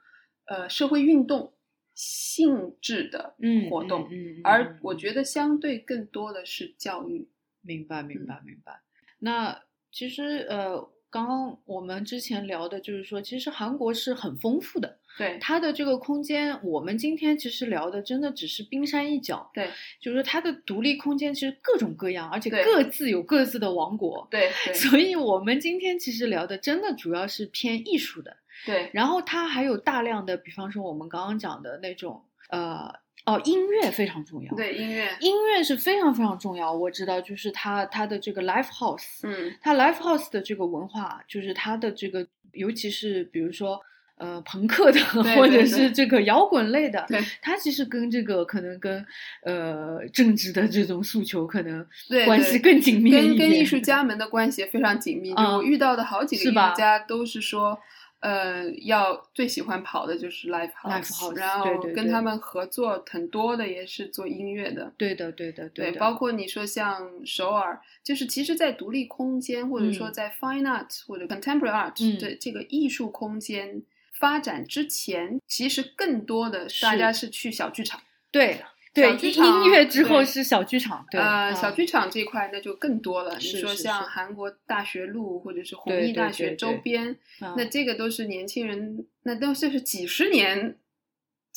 呃，社会运动性质的活动，而我觉得相对更多的是教育。明白，明白，明白。那其实，呃，刚刚我们之前聊的就是说，其实韩国是很丰富的。对它的这个空间，我们今天其实聊的真的只是冰山一角。对，就是它的独立空间其实各种各样，而且各自有各自的王国。对，所以我们今天其实聊的真的主要是偏艺术的。对，然后它还有大量的，比方说我们刚刚讲的那种，呃，哦，音乐非常重要。对，音乐，音乐是非常非常重要。我知道，就是它它的这个 live house，嗯，它 live house 的这个文化，就是它的这个，尤其是比如说。呃，朋克的 或者是这个摇滚类的，对它其实跟这个可能跟呃政治的这种诉求可能关系更紧密跟跟艺术家们的关系非常紧密。我遇到的好几个艺术家都是说。呃，要最喜欢跑的就是 live house，然后跟他们合作很多的也是做音乐的。对的，对的，对。包括你说像首尔，就是其实，在独立空间或者说在 fine art 或者 contemporary art 的这个艺术空间发展之前，其实更多的大家是去小剧场。对。对，音乐之后是小剧场。对，呃，小剧场这块那就更多了。你说像韩国大学路或者是弘毅大学周边，那这个都是年轻人，那都是是几十年。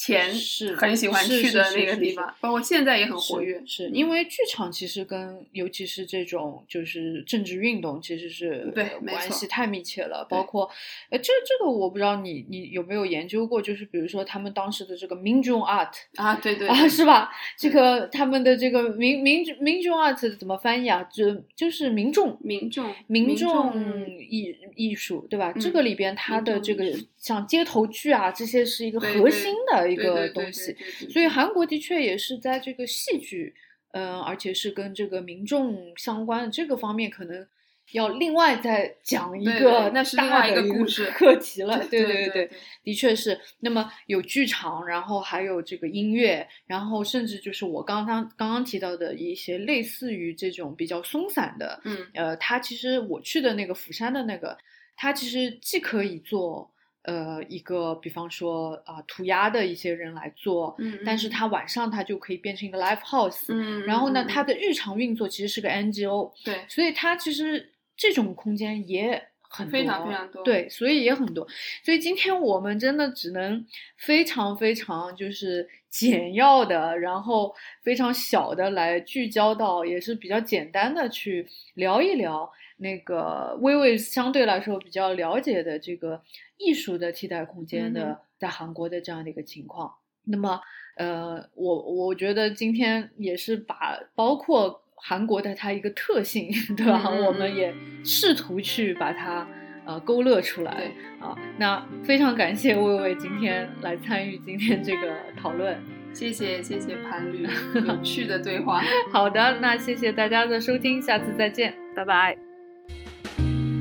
前是很喜欢去的那个地方，包括现在也很活跃。是因为剧场其实跟尤其是这种就是政治运动其实是对关系太密切了。包括呃，这这个我不知道你你有没有研究过，就是比如说他们当时的这个民众 art 啊，对对啊，是吧？这个他们的这个民民民众 art 怎么翻译啊？就就是民众民众民众艺艺术对吧？这个里边它的这个像街头剧啊这些是一个核心的。一个东西，所以韩国的确也是在这个戏剧，嗯，而且是跟这个民众相关的这个方面，可能要另外再讲一个那是另外一个故事 课题了。对对对，的确是。那么有剧场，然后还有这个音乐，然后甚至就是我刚刚刚刚提到的一些类似于这种比较松散的，嗯，呃，它其实我去的那个釜山的那个，它其实既可以做。呃，一个比方说啊，涂鸦的一些人来做，嗯，但是他晚上他就可以变成一个 live house，嗯，然后呢，他的日常运作其实是个 NGO，对，所以他其实这种空间也很多，非常非常多，对，所以也很多，所以今天我们真的只能非常非常就是简要的，然后非常小的来聚焦到，也是比较简单的去聊一聊。那个微微相对来说比较了解的这个艺术的替代空间的，在韩国的这样的一个情况。那么，呃，我我觉得今天也是把包括韩国的它一个特性，对吧？我们也试图去把它。呃勾勒出来对啊。那非常感谢魏魏今天来参与今天这个讨论。谢谢谢谢潘律，有趣的对话。好的，那谢谢大家的收听，下次再见，拜拜。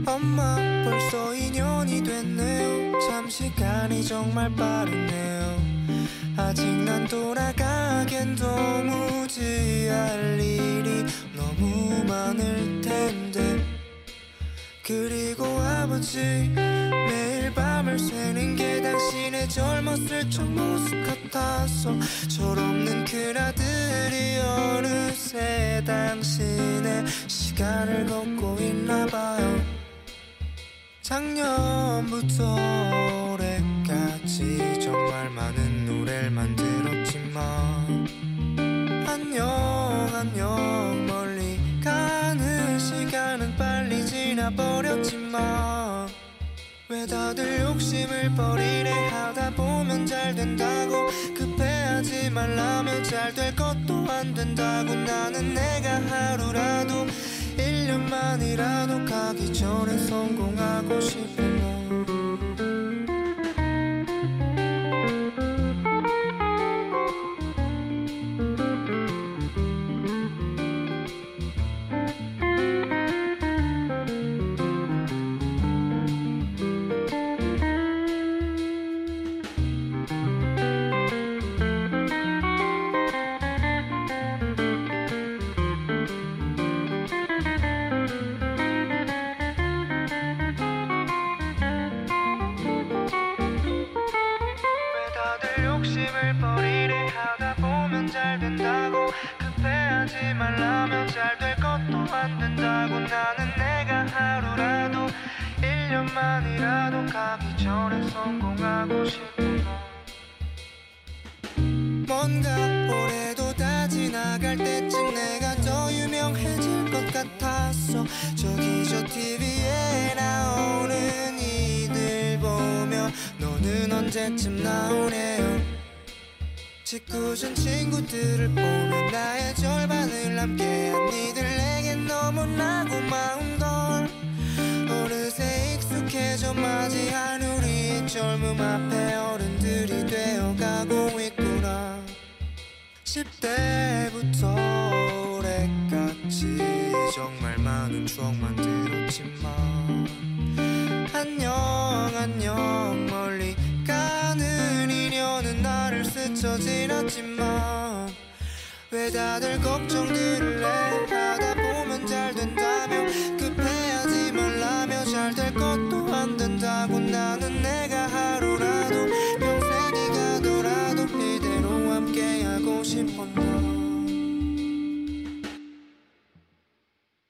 엄마 벌써 2년이 됐네요. 참 시간이 정말 빠르네요. 아직 난 돌아가긴 도무지 할 일이 너무 많을 텐데. 그리고 아버지 매일 밤을 새는 게 당신의 젊었을 적 모습 같아서 철없는 그나들이 어느새 당신의 시간을 걷고 있나 봐요 작년부터 올해까지 정말 많은 노래를 만들었지만 안녕 안녕 멀리 가는 시간은 빨리 지나버렸지만 왜 다들 욕심을 버리래 하다 보면 잘 된다고 급해하지 말라면 잘 될 것도 안 된다고 나는 내가 하루라도 1년만이라도 가기 전에 성공하고 싶은 친구들을 보면 나의 절반을 함께